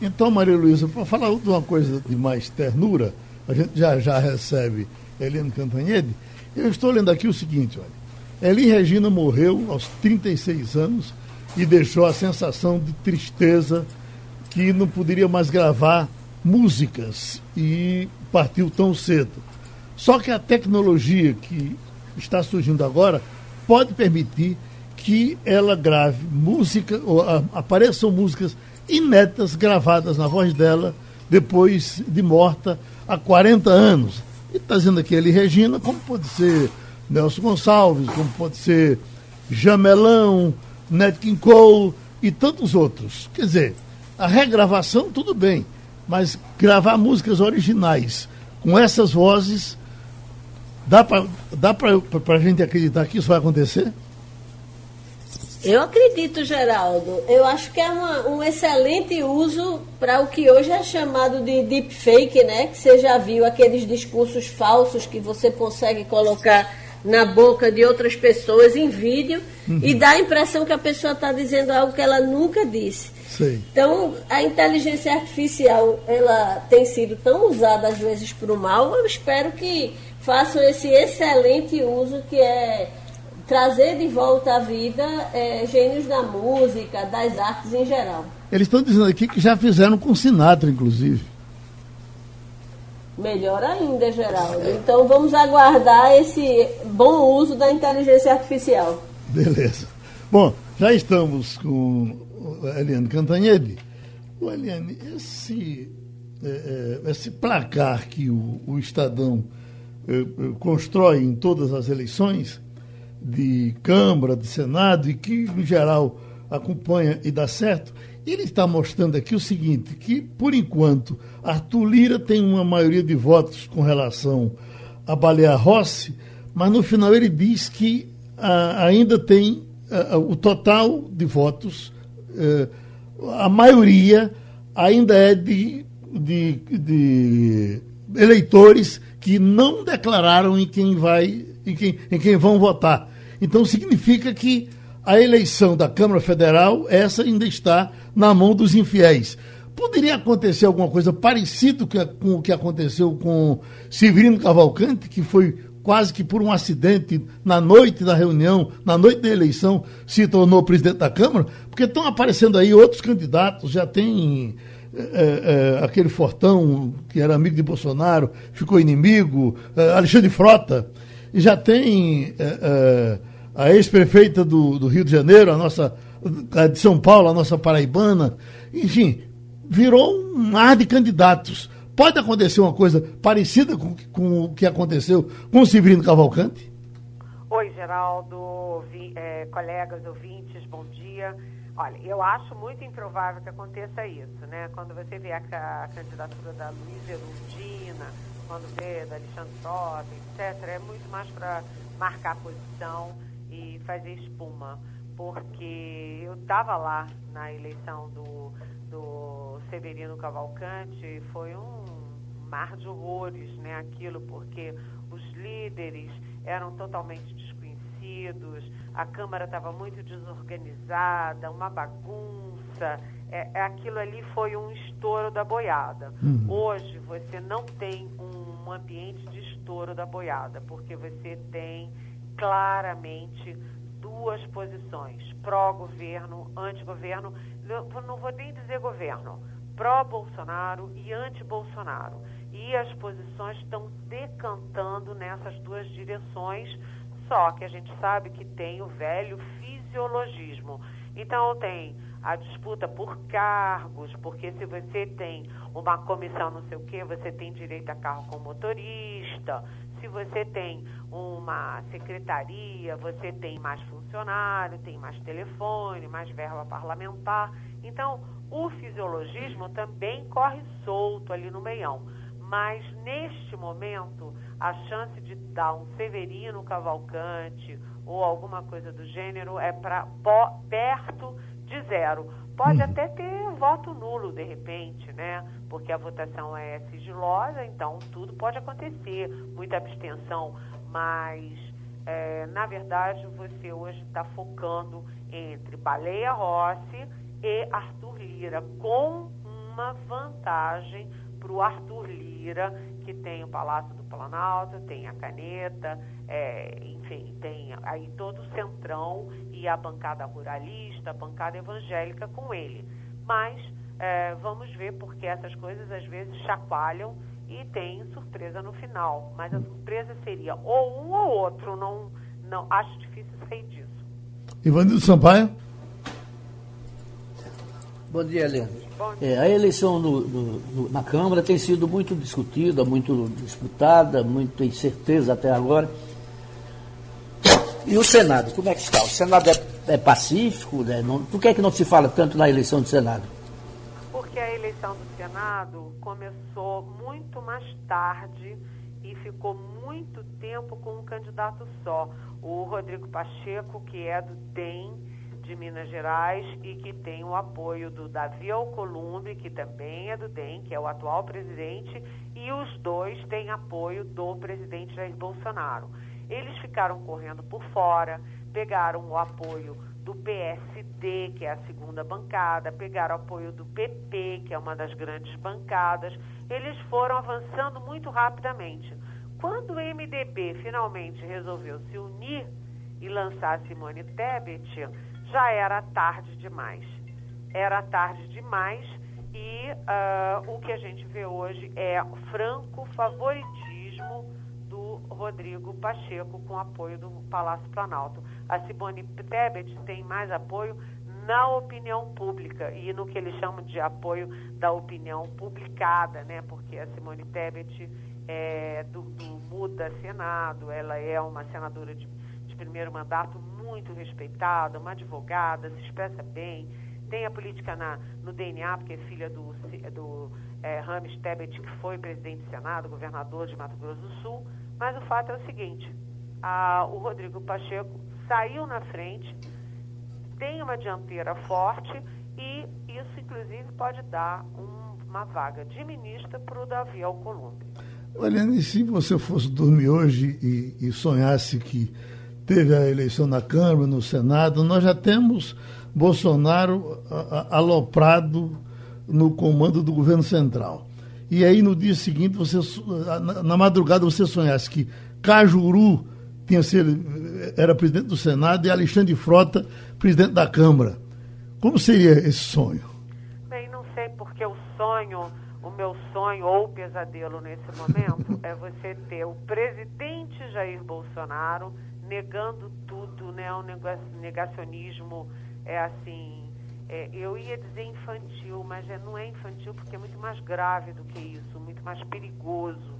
então, Maria Luísa, para falar de uma coisa de mais ternura, a gente já já recebe Helena Cantanhede. Eu estou lendo aqui o seguinte, olha. Eli Regina morreu aos 36 anos e deixou a sensação de tristeza que não poderia mais gravar músicas e partiu tão cedo. Só que a tecnologia que está surgindo agora pode permitir que ela grave música, ou apareçam músicas inéditas gravadas na voz dela depois de morta há 40 anos. E está dizendo aqui ele Regina, como pode ser Nelson Gonçalves, como pode ser Jamelão, Nat King Cole e tantos outros. Quer dizer, a regravação tudo bem, mas gravar músicas originais com essas vozes, dá para dá a gente acreditar que isso vai acontecer? Eu acredito, Geraldo. Eu acho que é uma, um excelente uso para o que hoje é chamado de deepfake, né? Que você já viu aqueles discursos falsos que você consegue colocar na boca de outras pessoas em vídeo uhum. e dá a impressão que a pessoa está dizendo algo que ela nunca disse. Sim. Então, a inteligência artificial, ela tem sido tão usada às vezes para o mal, eu espero que façam esse excelente uso que é trazer de volta à vida é, gênios da música, das artes em geral. Eles estão dizendo aqui que já fizeram com Sinatra, inclusive. Melhor ainda, Geraldo. Então vamos aguardar esse bom uso da inteligência artificial. Beleza. Bom, já estamos com Eliane Cantanhede. O Eliane, esse, é, é, esse placar que o, o Estadão é, é constrói em todas as eleições, de Câmara, de Senado, e que, em geral, acompanha e dá certo, ele está mostrando aqui o seguinte, que, por enquanto, Arthur Lira tem uma maioria de votos com relação a Balear Rossi, mas no final ele diz que ah, ainda tem ah, o total de votos, eh, a maioria ainda é de, de, de eleitores que não declararam em quem vai em quem, em quem vão votar. Então significa que a eleição da Câmara Federal, essa ainda está na mão dos infiéis. Poderia acontecer alguma coisa parecida com o que aconteceu com Severino Cavalcante, que foi quase que por um acidente na noite da reunião, na noite da eleição, se tornou presidente da Câmara, porque estão aparecendo aí outros candidatos, já tem é, é, aquele Fortão, que era amigo de Bolsonaro, ficou inimigo, é, Alexandre Frota, já tem a ex-prefeita do, do, Rio de Janeiro, a nossa a de São Paulo, a nossa paraibana, enfim, virou um mar de candidatos. Pode acontecer uma coisa parecida com, com o que aconteceu com o Severino Cavalcante? Oi, Geraldo, vi, é, colegas ouvintes, bom dia. Olha, eu acho muito improvável que aconteça isso, né? Quando você vê a, a candidatura da Luísa Erundina, quando vê da Alexandre Frota, etc., é muito mais para marcar posição e fazer espuma. Porque eu estava lá na eleição do, do Severino Cavalcante, foi um mar de horrores, né? Aquilo, porque os líderes eram totalmente desconhecidos, a Câmara estava muito desorganizada, uma bagunça. É, é, aquilo ali foi um estouro da boiada. Uhum. Hoje você não tem um ambiente de estouro da boiada, porque você tem claramente duas posições, pró-governo, anti-governo, não vou nem dizer governo, pró-Bolsonaro e anti-Bolsonaro. E as posições estão decantando nessas duas direções, só que a gente sabe que tem o velho fisiologismo. Então tem a disputa por cargos, porque se você tem uma comissão não sei o quê, você tem direito a carro com motorista. Se você tem uma secretaria, você tem mais funcionário, tem mais telefone, mais verba parlamentar. Então, o fisiologismo também corre solto ali no meião mas neste momento a chance de dar um Severino Cavalcante ou alguma coisa do gênero é para perto de zero. Pode uhum. até ter voto nulo de repente, né? Porque a votação é sigilosa, então tudo pode acontecer, muita abstenção, mas é, na verdade você hoje está focando entre Baleia Rossi e Arthur Lira, com uma vantagem para o Arthur Lira, que tem o Palácio do Planalto, tem a caneta, é, enfim, tem aí todo o centrão e a bancada ruralista, a bancada evangélica com ele. Mas é, vamos ver, porque essas coisas às vezes chacoalham e tem surpresa no final. Mas a surpresa seria ou um ou outro, não, não acho difícil sair disso. Ivanildo Sampaio? Bom dia, Leandro. É, a eleição no, no, no, na Câmara tem sido muito discutida, muito disputada, muita incerteza até agora. E o Senado, como é que está? O Senado é, é pacífico? Né? Não, por que, é que não se fala tanto na eleição do Senado? Porque a eleição do Senado começou muito mais tarde e ficou muito tempo com um candidato só. O Rodrigo Pacheco, que é do DEM, de Minas Gerais e que tem o apoio do Davi Alcolumbre, que também é do DEM, que é o atual presidente, e os dois têm apoio do presidente Jair Bolsonaro. Eles ficaram correndo por fora, pegaram o apoio do PSD, que é a segunda bancada, pegaram o apoio do PP, que é uma das grandes bancadas. Eles foram avançando muito rapidamente. Quando o MDB finalmente resolveu se unir e lançar Simone Tebet, já era tarde demais. Era tarde demais e uh, o que a gente vê hoje é franco favoritismo do Rodrigo Pacheco com apoio do Palácio Planalto. A Simone Tebet tem mais apoio na opinião pública e no que eles chamam de apoio da opinião publicada, né? Porque a Simone Tebet é do, do Muda Senado, ela é uma senadora de, de primeiro mandato muito respeitada, uma advogada, se expressa bem, tem a política na, no DNA, porque é filha do, do é, Rames Tebet, que foi presidente do Senado, governador de Mato Grosso do Sul, mas o fato é o seguinte, a, o Rodrigo Pacheco saiu na frente, tem uma dianteira forte e isso, inclusive, pode dar um, uma vaga de ministra para o Davi Alcolumbre. Olha, e se você fosse dormir hoje e, e sonhasse que teve a eleição na Câmara, no Senado, nós já temos Bolsonaro aloprado no comando do governo central. E aí no dia seguinte, você, na madrugada, você sonhasse que Cajuru tinha sido, era presidente do Senado e Alexandre Frota, presidente da Câmara. Como seria esse sonho? Bem, não sei, porque o sonho, o meu sonho ou pesadelo nesse momento é você ter o presidente Jair Bolsonaro negando tudo, né? Um negacionismo é assim. É, eu ia dizer infantil, mas é, não é infantil porque é muito mais grave do que isso, muito mais perigoso.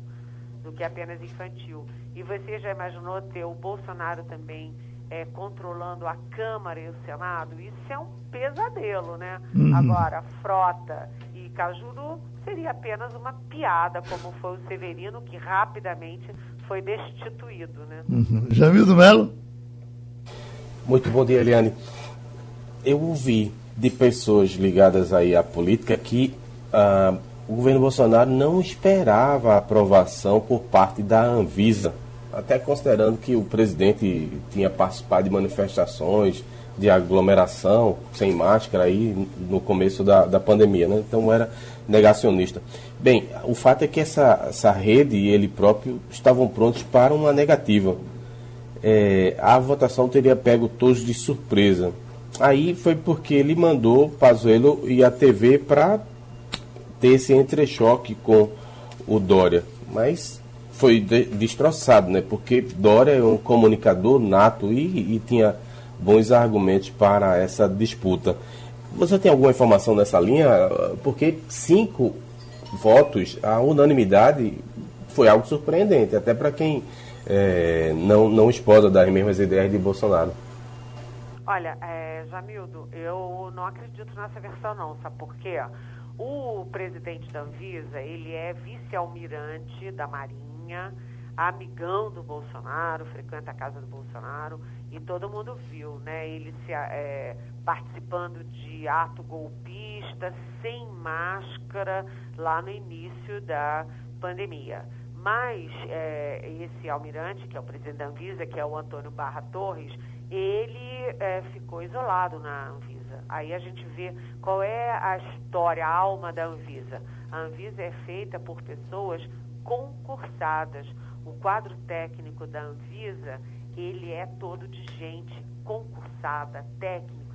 do que apenas infantil. E você já imaginou ter o Bolsonaro também é, controlando a Câmara e o Senado? Isso é um pesadelo, né? Uhum. Agora, Frota Cajuru seria apenas uma piada, como foi o Severino, que rapidamente foi destituído, né? Uhum. Jamil do Melo? Muito bom dia, Eliane. Eu ouvi de pessoas ligadas aí à política que ah, o governo Bolsonaro não esperava a aprovação por parte da Anvisa, até considerando que o presidente tinha participado de manifestações de aglomeração sem máscara aí no começo da, da pandemia, né? Então era negacionista. Bem, o fato é que essa, essa rede e ele próprio estavam prontos para uma negativa. É, a votação teria pego todos de surpresa. Aí foi porque ele mandou Pazuello e a TV para ter esse entrechoque com o Dória. Mas foi de, destroçado, né? Porque Dória é um comunicador nato e, e tinha bons argumentos para essa disputa. Você tem alguma informação nessa linha? Porque cinco votos, a unanimidade foi algo surpreendente, até para quem é, não, não esposa das mesmas ideias de Bolsonaro. Olha, é, Jamildo, eu não acredito nessa versão não, sabe por quê? O presidente da Anvisa, ele é vice-almirante da Marinha, amigão do Bolsonaro, frequenta a casa do Bolsonaro e todo mundo viu, né? Ele se, é, participando de ato golpista, sem máscara, lá no início da pandemia. Mas é, esse almirante, que é o presidente da Anvisa, que é o Antônio Barra Torres, ele é, ficou isolado na Anvisa. Aí a gente vê qual é a história, a alma da Anvisa. A Anvisa é feita por pessoas concursadas o quadro técnico da Anvisa, ele é todo de gente concursada, técnico,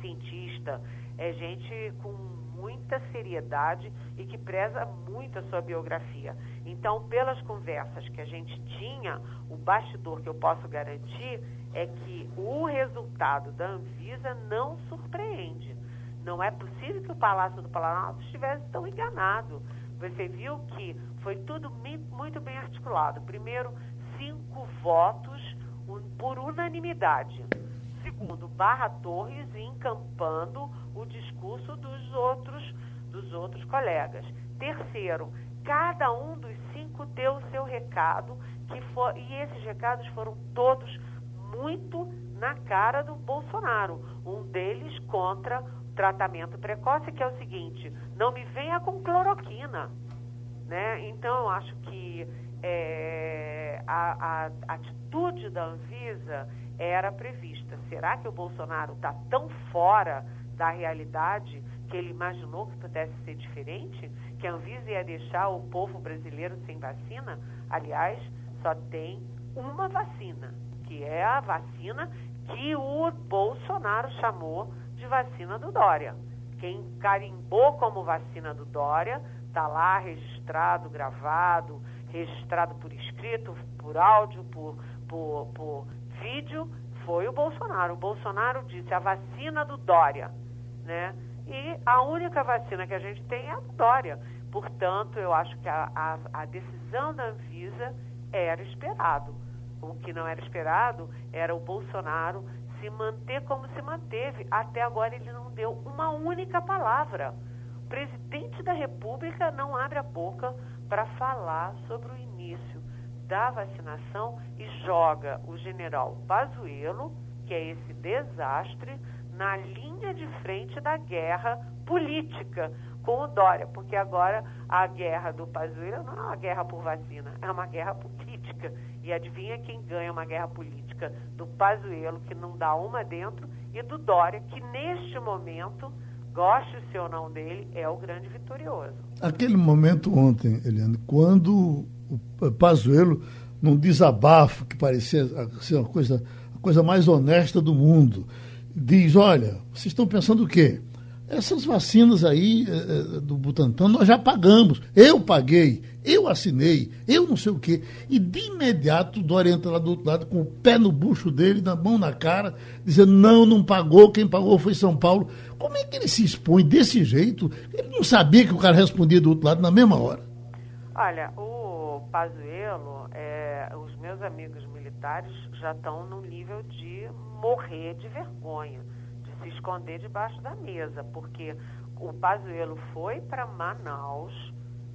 cientista, é gente com muita seriedade e que preza muito a sua biografia. Então, pelas conversas que a gente tinha, o bastidor que eu posso garantir é que o resultado da Anvisa não surpreende. Não é possível que o Palácio do Planalto estivesse tão enganado. Você viu que foi tudo muito bem articulado. Primeiro, cinco votos por unanimidade. Segundo, Barra Torres encampando o discurso dos outros, dos outros colegas. Terceiro, cada um dos cinco deu o seu recado, que for, e esses recados foram todos muito na cara do Bolsonaro. Um deles contra tratamento precoce, que é o seguinte: não me venha com cloroquina. Né? Então, eu acho que é, a, a, atitude da Anvisa era prevista. Será que o Bolsonaro está tão fora da realidade que ele imaginou que pudesse ser diferente? Que a Anvisa ia deixar o povo brasileiro sem vacina? Aliás, só tem uma vacina, que é a vacina que o Bolsonaro chamou de vacina do Dória. Quem carimbou como vacina do Dória está lá registrado, gravado, registrado por escrito, por áudio, por, por, por vídeo, foi o Bolsonaro. O Bolsonaro disse a vacina do Dória, né? E a única vacina que a gente tem é a do Dória. Portanto, eu acho que a, a, a decisão da Anvisa era esperado. O que não era esperado era o Bolsonaro se manter como se manteve. Até agora ele não deu uma única palavra. O presidente da República não abre a boca para falar sobre o início da vacinação e joga o general Pazuello, que é esse desastre, na linha de frente da guerra política com o Dória, porque agora a guerra do Pazuello não é uma guerra por vacina, é uma guerra política. E adivinha quem ganha uma guerra política? Do Pazuello, que não dá uma dentro, e do Dória, que neste momento, goste-se ou não dele, é o grande vitorioso. Aquele momento ontem, Eliane, quando o Pazuello, num desabafo que parecia ser uma coisa, a coisa mais honesta do mundo, diz, olha, vocês estão pensando o quê? Essas vacinas aí é, do Butantan nós já pagamos. Eu paguei, eu assinei, eu não sei o quê. E de imediato o Dória entra lá do outro lado com o pé no bucho dele, na mão na cara, dizendo: não, não pagou, quem pagou foi São Paulo. Como é que ele se expõe desse jeito? Ele não sabia que o cara respondia do outro lado na mesma hora. Olha, o Pazuello, é, os meus amigos militares já estão no nível de morrer de vergonha, de se esconder debaixo da mesa, porque o Pazuello foi para Manaus,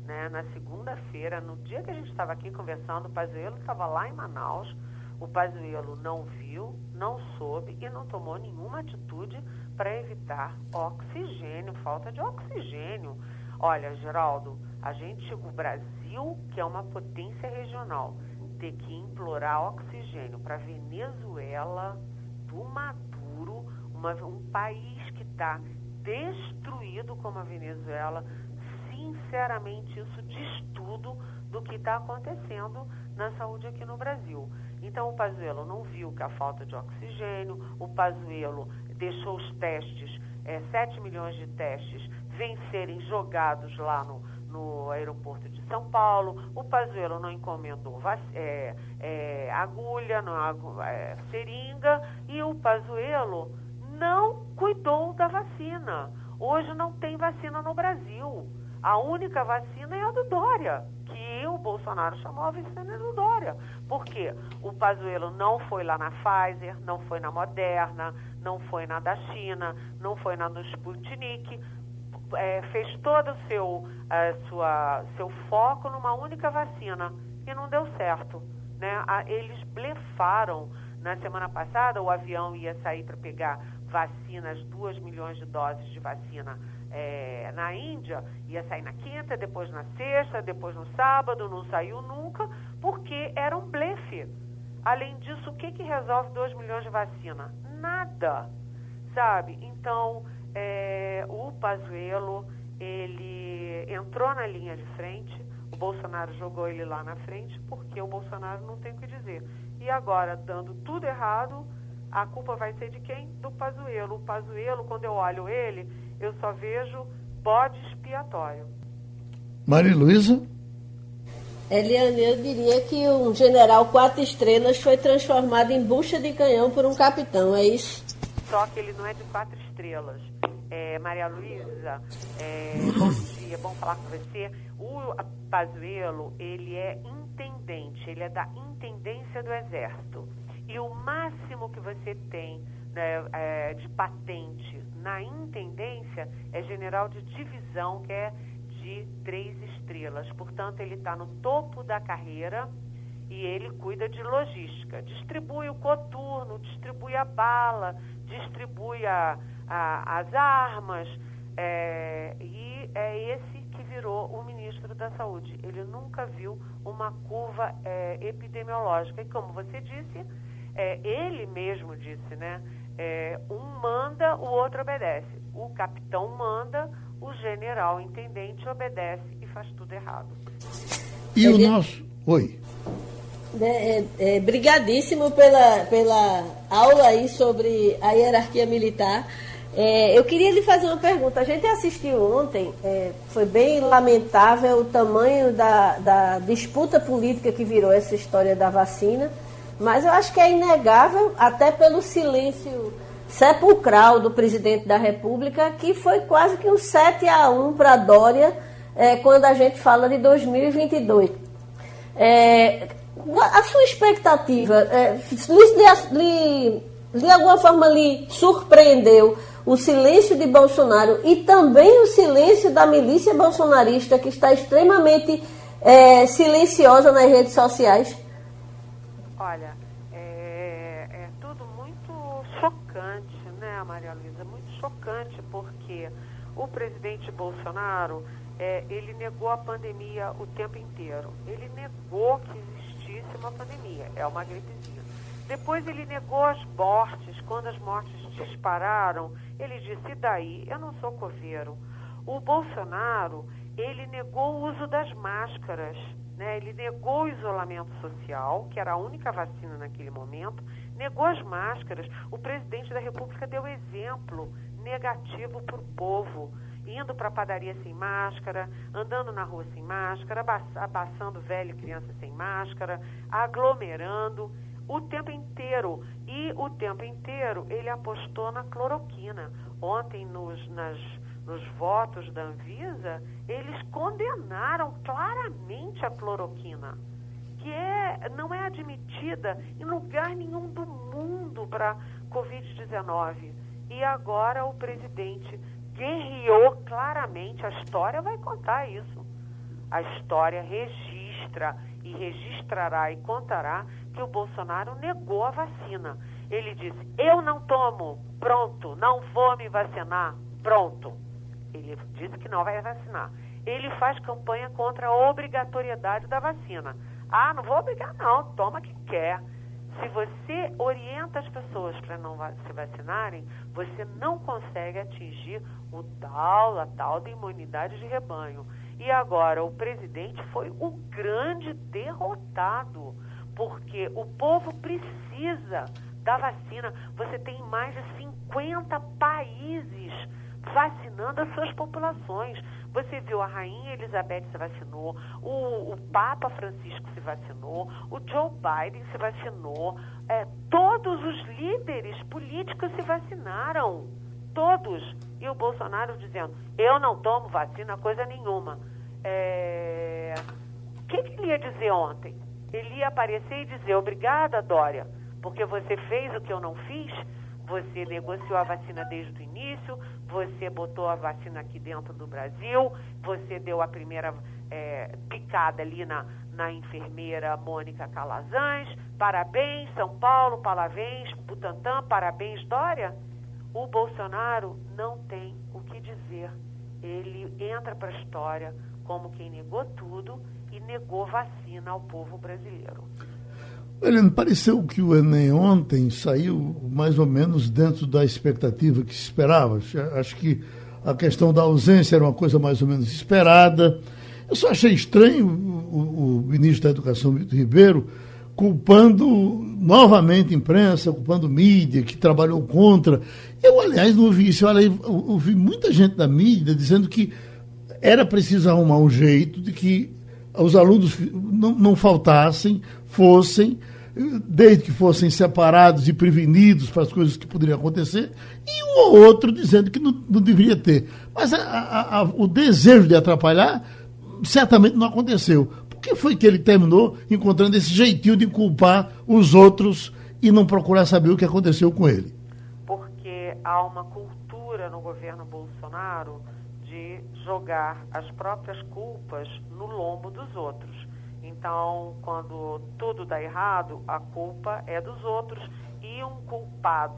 né, na segunda-feira, no dia que a gente estava aqui conversando, o Pazuello estava lá em Manaus, o Pazuello não viu, não soube e não tomou nenhuma atitude para evitar oxigênio, falta de oxigênio. Olha, Geraldo, a gente, o Brasil, que é uma potência regional, ter que implorar oxigênio para Venezuela do Maduro, uma, um país que está destruído como a Venezuela, sinceramente isso diz tudo do que está acontecendo na saúde aqui no Brasil. Então o Pazuello não viu que a falta de oxigênio, o Pazuello deixou os testes, é, 7 milhões de testes, vencerem jogados lá no, no aeroporto de São Paulo. O Pazuello não encomendou é, é, agulha, não, é, seringa, e o Pazuello não cuidou da vacina. Hoje não tem vacina no Brasil. A única vacina é a do Dória, que Bolsonaro chamou a do Dória. Por quê? O Pazuello não foi lá na Pfizer, não foi na Moderna, não foi na da China, não foi na do Sputnik, é, fez todo o seu, sua, seu foco numa única vacina e não deu certo. Né? Eles blefaram. Na semana passada, o avião ia sair para pegar vacinas, 2 milhões de doses de vacina é, na Índia, ia sair na quinta, depois na sexta, depois no sábado, não saiu nunca, porque era um blefe. Além disso, o que, que resolve 2 milhões de vacina? Nada, sabe? Então, é, o Pazuello, ele entrou na linha de frente, o Bolsonaro jogou ele lá na frente, porque o Bolsonaro não tem o que dizer. E agora, dando tudo errado, a culpa vai ser de quem? Do Pazuello. O Pazuello, quando eu olho ele, eu só vejo bode expiatório. Maria Luísa? Eliane, eu diria que um general quatro estrelas foi transformado em bucha de canhão por um capitão, é isso? Só que ele não é de quatro estrelas. É, Maria Luísa, é, bom dia, bom falar com você. O Pazuello, ele é intendente, ele é da intendência do Exército. E o máximo que você tem né, é, de patente na intendência é general de divisão, que é de três estrelas. Portanto, ele está no topo da carreira e ele cuida de logística. Distribui o coturno, distribui a bala, distribui a, a, as armas. É, e é esse que virou o ministro da Saúde. Ele nunca viu uma curva é, epidemiológica. E como você disse, é, ele mesmo disse, né? É, um manda, o outro obedece. O capitão manda, o general intendente obedece e faz tudo errado. E o nosso. Oi. É, é, é, brigadíssimo pela, pela aula aí sobre a hierarquia militar. É, eu queria lhe fazer uma pergunta. A gente assistiu ontem, é, foi bem lamentável o tamanho da, da disputa política que virou essa história da vacina. Mas eu acho que é inegável, até pelo silêncio sepulcral do presidente da República, que foi quase que um 7 a 1 para Dória é, quando a gente fala de 2022. É, a sua expectativa, é, lhe, lhe, de alguma forma lhe surpreendeu o silêncio de Bolsonaro e também o silêncio da milícia bolsonarista, que está extremamente é, silenciosa nas redes sociais? Olha, é, é tudo muito chocante, né, Maria Luísa? Muito chocante, porque o presidente Bolsonaro, é, ele negou a pandemia o tempo inteiro. Ele negou que existisse uma pandemia, é uma gripezinha. Depois ele negou as mortes, quando as mortes dispararam, ele disse, e daí? Eu não sou coveiro. O Bolsonaro, ele negou o uso das máscaras. Né? Ele negou o isolamento social, que era a única vacina naquele momento, negou as máscaras. O presidente da República deu exemplo negativo para o povo, indo para a padaria sem máscara, andando na rua sem máscara, abaçando velho e criança sem máscara, aglomerando o tempo inteiro. E o tempo inteiro ele apostou na cloroquina. Ontem, nos, nas nos votos da Anvisa, eles condenaram claramente a cloroquina, que é, não é admitida em lugar nenhum do mundo para Covid-19. E agora o presidente guerreou claramente, a história vai contar isso. A história registra e registrará e contará que o Bolsonaro negou a vacina. Ele disse: Eu não tomo, pronto, não vou me vacinar, pronto. Ele disse que não vai vacinar. Ele faz campanha contra a obrigatoriedade da vacina. Ah, não vou obrigar, não, toma quem quer. Se você orienta as pessoas para não se vacinarem, você não consegue atingir o tal, a tal da imunidade de rebanho. E agora o presidente foi o grande derrotado, porque o povo precisa da vacina. Você tem mais de 50 países vacinando as suas populações. Você viu a Rainha Elizabeth se vacinou, o, o Papa Francisco se vacinou, o Joe Biden se vacinou, é, todos os líderes políticos se vacinaram. Todos. E o Bolsonaro dizendo, eu não tomo vacina, coisa nenhuma. É... O que, que ele ia dizer ontem? Ele ia aparecer e dizer, obrigada, Dória, porque você fez o que eu não fiz, você negociou a vacina desde o início, você botou a vacina aqui dentro do Brasil, você deu a primeira é, picada ali na, na enfermeira Mônica Calazans. Parabéns, São Paulo, parabéns, Butantã, parabéns, Dória. O Bolsonaro não tem o que dizer. Ele entra para a história como quem negou tudo e negou vacina ao povo brasileiro. Helena, pareceu que o Enem ontem saiu mais ou menos dentro da expectativa que se esperava. Acho que a questão da ausência era uma coisa mais ou menos esperada. Eu só achei estranho o, o ministro da Educação, Vitor Ribeiro, culpando novamente a imprensa, culpando mídia, que trabalhou contra. Eu, aliás, não ouvi isso. Eu ouvi muita gente da mídia dizendo que era preciso arrumar um jeito de que os alunos não, não faltassem, fossem, desde que fossem separados e prevenidos para as coisas que poderiam acontecer, e um ou outro dizendo que não, não deveria ter. Mas a, a, a, o desejo de atrapalhar certamente não aconteceu. Por que foi que ele terminou encontrando esse jeitinho de culpar os outros e não procurar saber o que aconteceu com ele? Porque há uma cultura no governo Bolsonaro de jogar as próprias culpas no lombo dos outros. Então, quando tudo dá errado, a culpa é dos outros e um culpado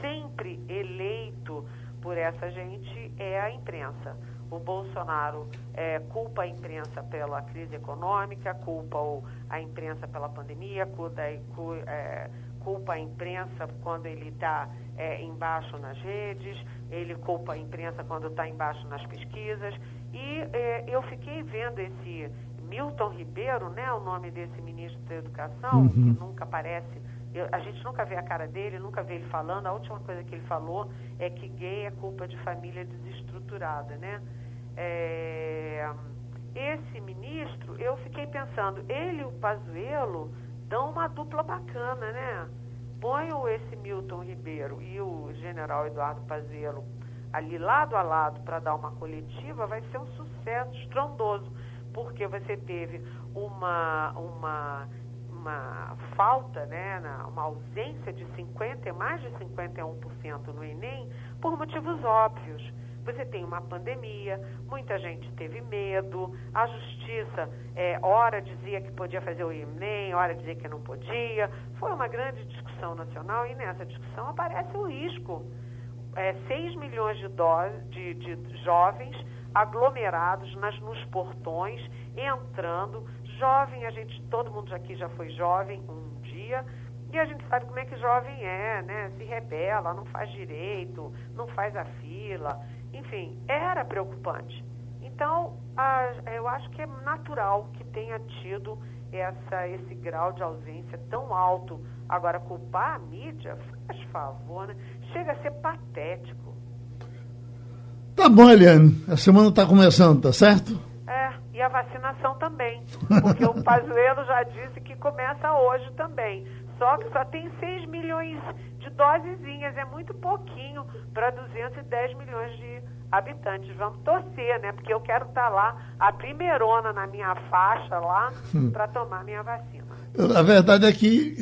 sempre eleito por essa gente é a imprensa. O Bolsonaro é, culpa a imprensa pela crise econômica, culpa a imprensa pela pandemia, culpa, é, culpa a imprensa quando ele está é, embaixo nas redes, ele culpa a imprensa quando está embaixo nas pesquisas. E é, eu fiquei vendo esse Milton Ribeiro, né, o nome desse ministro da Educação, uhum. que nunca aparece, eu, a gente nunca vê a cara dele, nunca vê ele falando. A última coisa que ele falou é que gay é culpa de família desestruturada, né? É, esse ministro, eu fiquei pensando, ele e o Pazuello dão uma dupla bacana, né? Ponham esse Milton Ribeiro e o general Eduardo Pazuello ali lado a lado para dar uma coletiva, vai ser um sucesso estrondoso, porque você teve uma, uma, uma falta, né, uma ausência de 50, mais de 51% no Enem, por motivos óbvios. Você tem uma pandemia, muita gente teve medo, a justiça, é, hora dizia que podia fazer o Enem, hora dizia que não podia. Foi uma grande discussão nacional e nessa discussão aparece o risco. É, 6 milhões de, doses, de, de jovens aglomerados nas, nos portões, entrando. Jovem, a gente, todo mundo aqui já foi jovem um dia, e a gente sabe como é que jovem é, né? Se rebela, não faz direito, não faz a fila. Enfim, era preocupante. Então, a, eu acho que é natural que tenha tido essa, esse grau de ausência tão alto. Agora, culpar a mídia, faz favor, né? Chega a ser patético. Tá bom, Eliane. A semana está começando, tá certo? É, e a vacinação também. Porque o Pazuello já disse que começa hoje também. Só que só tem 6 milhões de dosezinhas, é muito pouquinho para 210 milhões de habitantes. Vamos torcer, né? Porque eu quero estar tá lá, a primeirona na minha faixa lá, hum. para tomar minha vacina. A verdade é que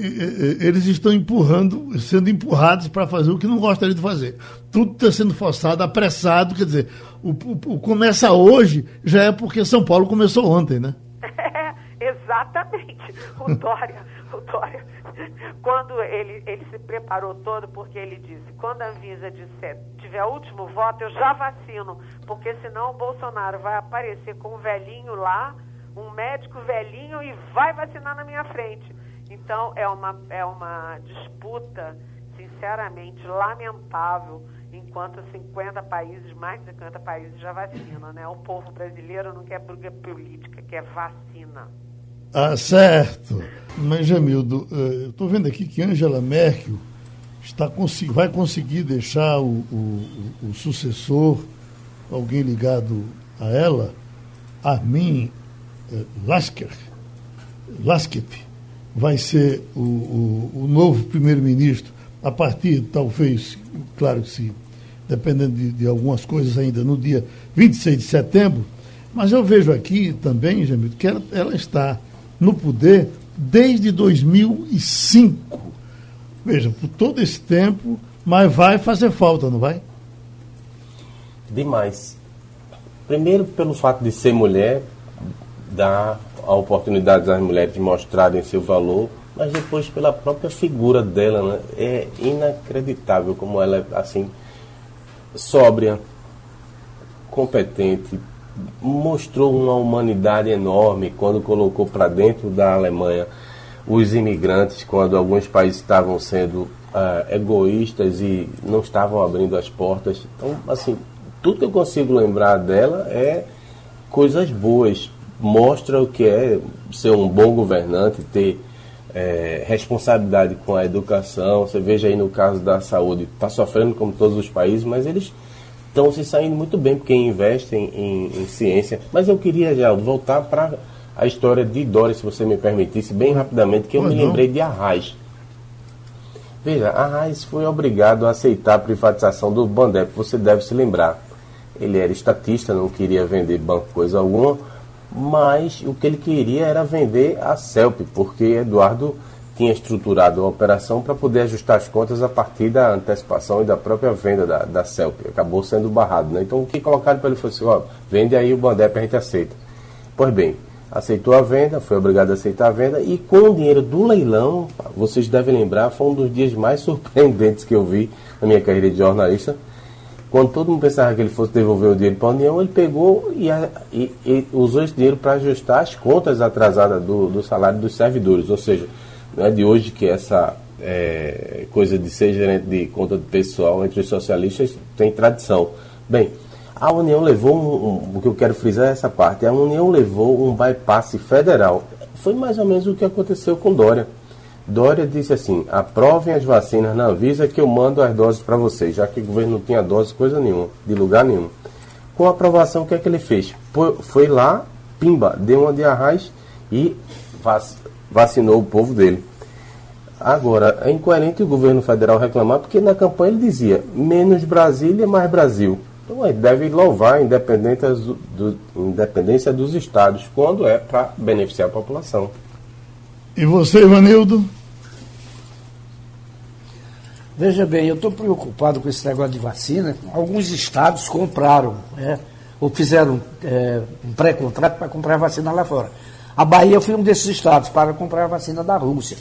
eles estão empurrando, sendo empurrados para fazer o que não gostariam de fazer. Tudo está sendo forçado, apressado, quer dizer, o, o, o, começa hoje já é porque São Paulo começou ontem, né? Exatamente. O Dória, o Dória, quando ele, ele se preparou todo, porque ele disse, quando a Anvisa disser, tiver último voto, eu já vacino, porque senão o Bolsonaro vai aparecer com um velhinho lá um médico velhinho e vai vacinar na minha frente. Então, é uma, é uma disputa, sinceramente, lamentável, enquanto 50 países, mais de 50 países já vacinam, né? O povo brasileiro não quer briga política, quer vacina. Ah, certo. Mas, Jamildo, eh, estou vendo aqui que Angela Merkel está, vai conseguir deixar o, o, o sucessor, alguém ligado a ela, Armin Lasker, Lasket vai ser o, o, novo primeiro-ministro a partir, talvez, claro que sim, dependendo de, de, algumas coisas ainda, no dia 26 de setembro. Mas eu vejo aqui também, Jamil, que ela, ela está no poder desde 2005. Veja, por todo esse tempo, mas vai fazer falta, não vai? Demais. Primeiro, pelo fato de ser mulher, dá a oportunidade às mulheres de mostrarem seu valor, mas depois pela própria figura dela, né? É inacreditável como ela é assim sóbria, competente, mostrou uma humanidade enorme quando colocou para dentro da Alemanha os imigrantes, quando alguns países estavam sendo uh, egoístas e não estavam abrindo as portas. Então, assim, tudo que eu consigo lembrar dela é coisas boas, mostra o que é ser um bom governante, ter é, responsabilidade com a educação. Você veja aí no caso da saúde, está sofrendo como todos os países, mas eles estão se saindo muito bem porque investem em, em ciência. Mas eu queria, Geraldo, voltar para a história de Doris, se você me permitisse, bem rapidamente, que eu me lembrei de Arraes. Veja, Arraes foi obrigado a aceitar a privatização do Bandep, você deve se lembrar. Ele era estatista, não queria vender banco coisa alguma, mas o que ele queria era vender a CELP, porque Eduardo tinha estruturado a operação para poder ajustar as contas a partir da antecipação e da própria venda da, da CELP. Acabou sendo barrado. Né? Então o que colocaram para ele foi assim, ó, vende aí o Bandep, a gente aceita. Pois bem, aceitou a venda, foi obrigado a aceitar a venda e com o dinheiro do leilão, vocês devem lembrar, foi um dos dias mais surpreendentes que eu vi na minha carreira de jornalista, quando todo mundo pensava que ele fosse devolver o dinheiro para a União, ele pegou e, e, e usou esse dinheiro para ajustar as contas atrasadas do, do, salário dos servidores. Ou seja, não é de hoje que essa é, coisa de ser gerente de conta de pessoal entre os socialistas tem tradição. Bem, a União levou, um, um, o que eu quero frisar é essa parte, a União levou um bypass federal. Foi mais ou menos o que aconteceu com Dória. Dória disse assim: aprovem as vacinas na Anvisa que eu mando as doses para vocês, já que o governo não tinha dose coisa nenhuma, de lugar nenhum. Com a aprovação, o que é que ele fez? Foi lá, pimba, deu uma de arraiz e vacinou o povo dele. Agora, é incoerente o governo federal reclamar, porque na campanha ele dizia menos Brasília, mais Brasil. Então ele deve louvar a independência, do, independência dos estados, quando é para beneficiar a população. E você, Ivanildo? Veja bem, eu estou preocupado com esse negócio de vacina. Alguns estados compraram, né, ou fizeram é, um pré-contrato para comprar vacina lá fora. A Bahia foi um desses estados para comprar a vacina da Rússia.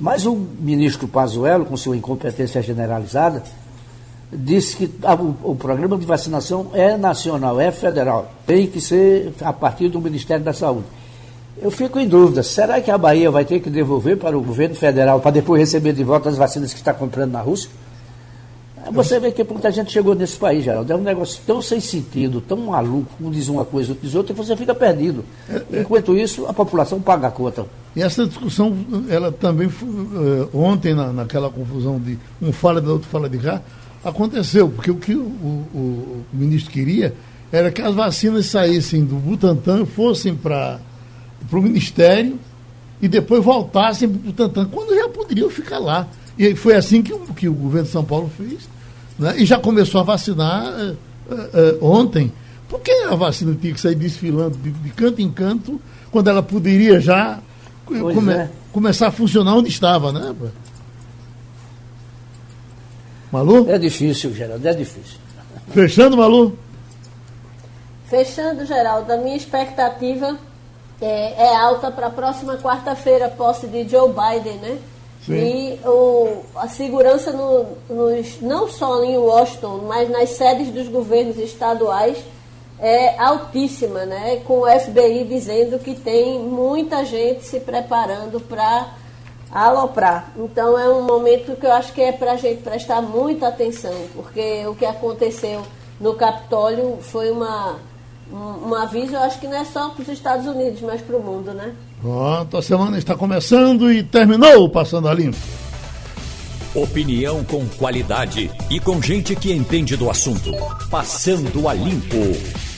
Mas o ministro Pazuello, com sua incompetência generalizada, disse que o, programa de vacinação é nacional, é federal. Tem que ser a partir do Ministério da Saúde. Eu fico em dúvida, será que a Bahia vai ter que devolver para o governo federal para depois receber de volta as vacinas que está comprando na Rússia? Você vê que muita gente chegou nesse país, Geraldo. É um negócio tão sem sentido, tão maluco, um diz uma coisa, outro diz outra, e você fica perdido. Enquanto isso, a população paga a conta. E essa discussão, ela também, uh, ontem, na, naquela confusão de um fala da outro fala de cá, aconteceu, porque o que o, o, o ministro queria era que as vacinas saíssem do Butantan, fossem para o Ministério e depois voltassem para o Butantan, quando já poderiam ficar lá. E foi assim que, que o governo de São Paulo fez. Né? E já começou a vacinar uh, uh, ontem. Por que a vacina tinha que sair desfilando de, de canto em canto, quando ela poderia já come, é. começar a funcionar onde estava, né? Malu? É difícil, Geraldo, é difícil. Fechando, Malu? Fechando, Geraldo, a minha expectativa é, é alta para a próxima quarta-feira, posse de Joe Biden, né? Sim. E o, a segurança no, nos, não só em Washington, mas nas sedes dos governos estaduais é altíssima, né? Com o FBI dizendo que tem muita gente se preparando para aloprar. Então é um momento que eu acho que é para a gente prestar muita atenção, porque o que aconteceu no Capitólio foi uma, um, um aviso, eu acho que não é só para os Estados Unidos, mas para o mundo, né? Pronto, a semana está começando e terminou Passando a Limpo. Opinião com qualidade e com gente que entende do assunto. Passando a Limpo.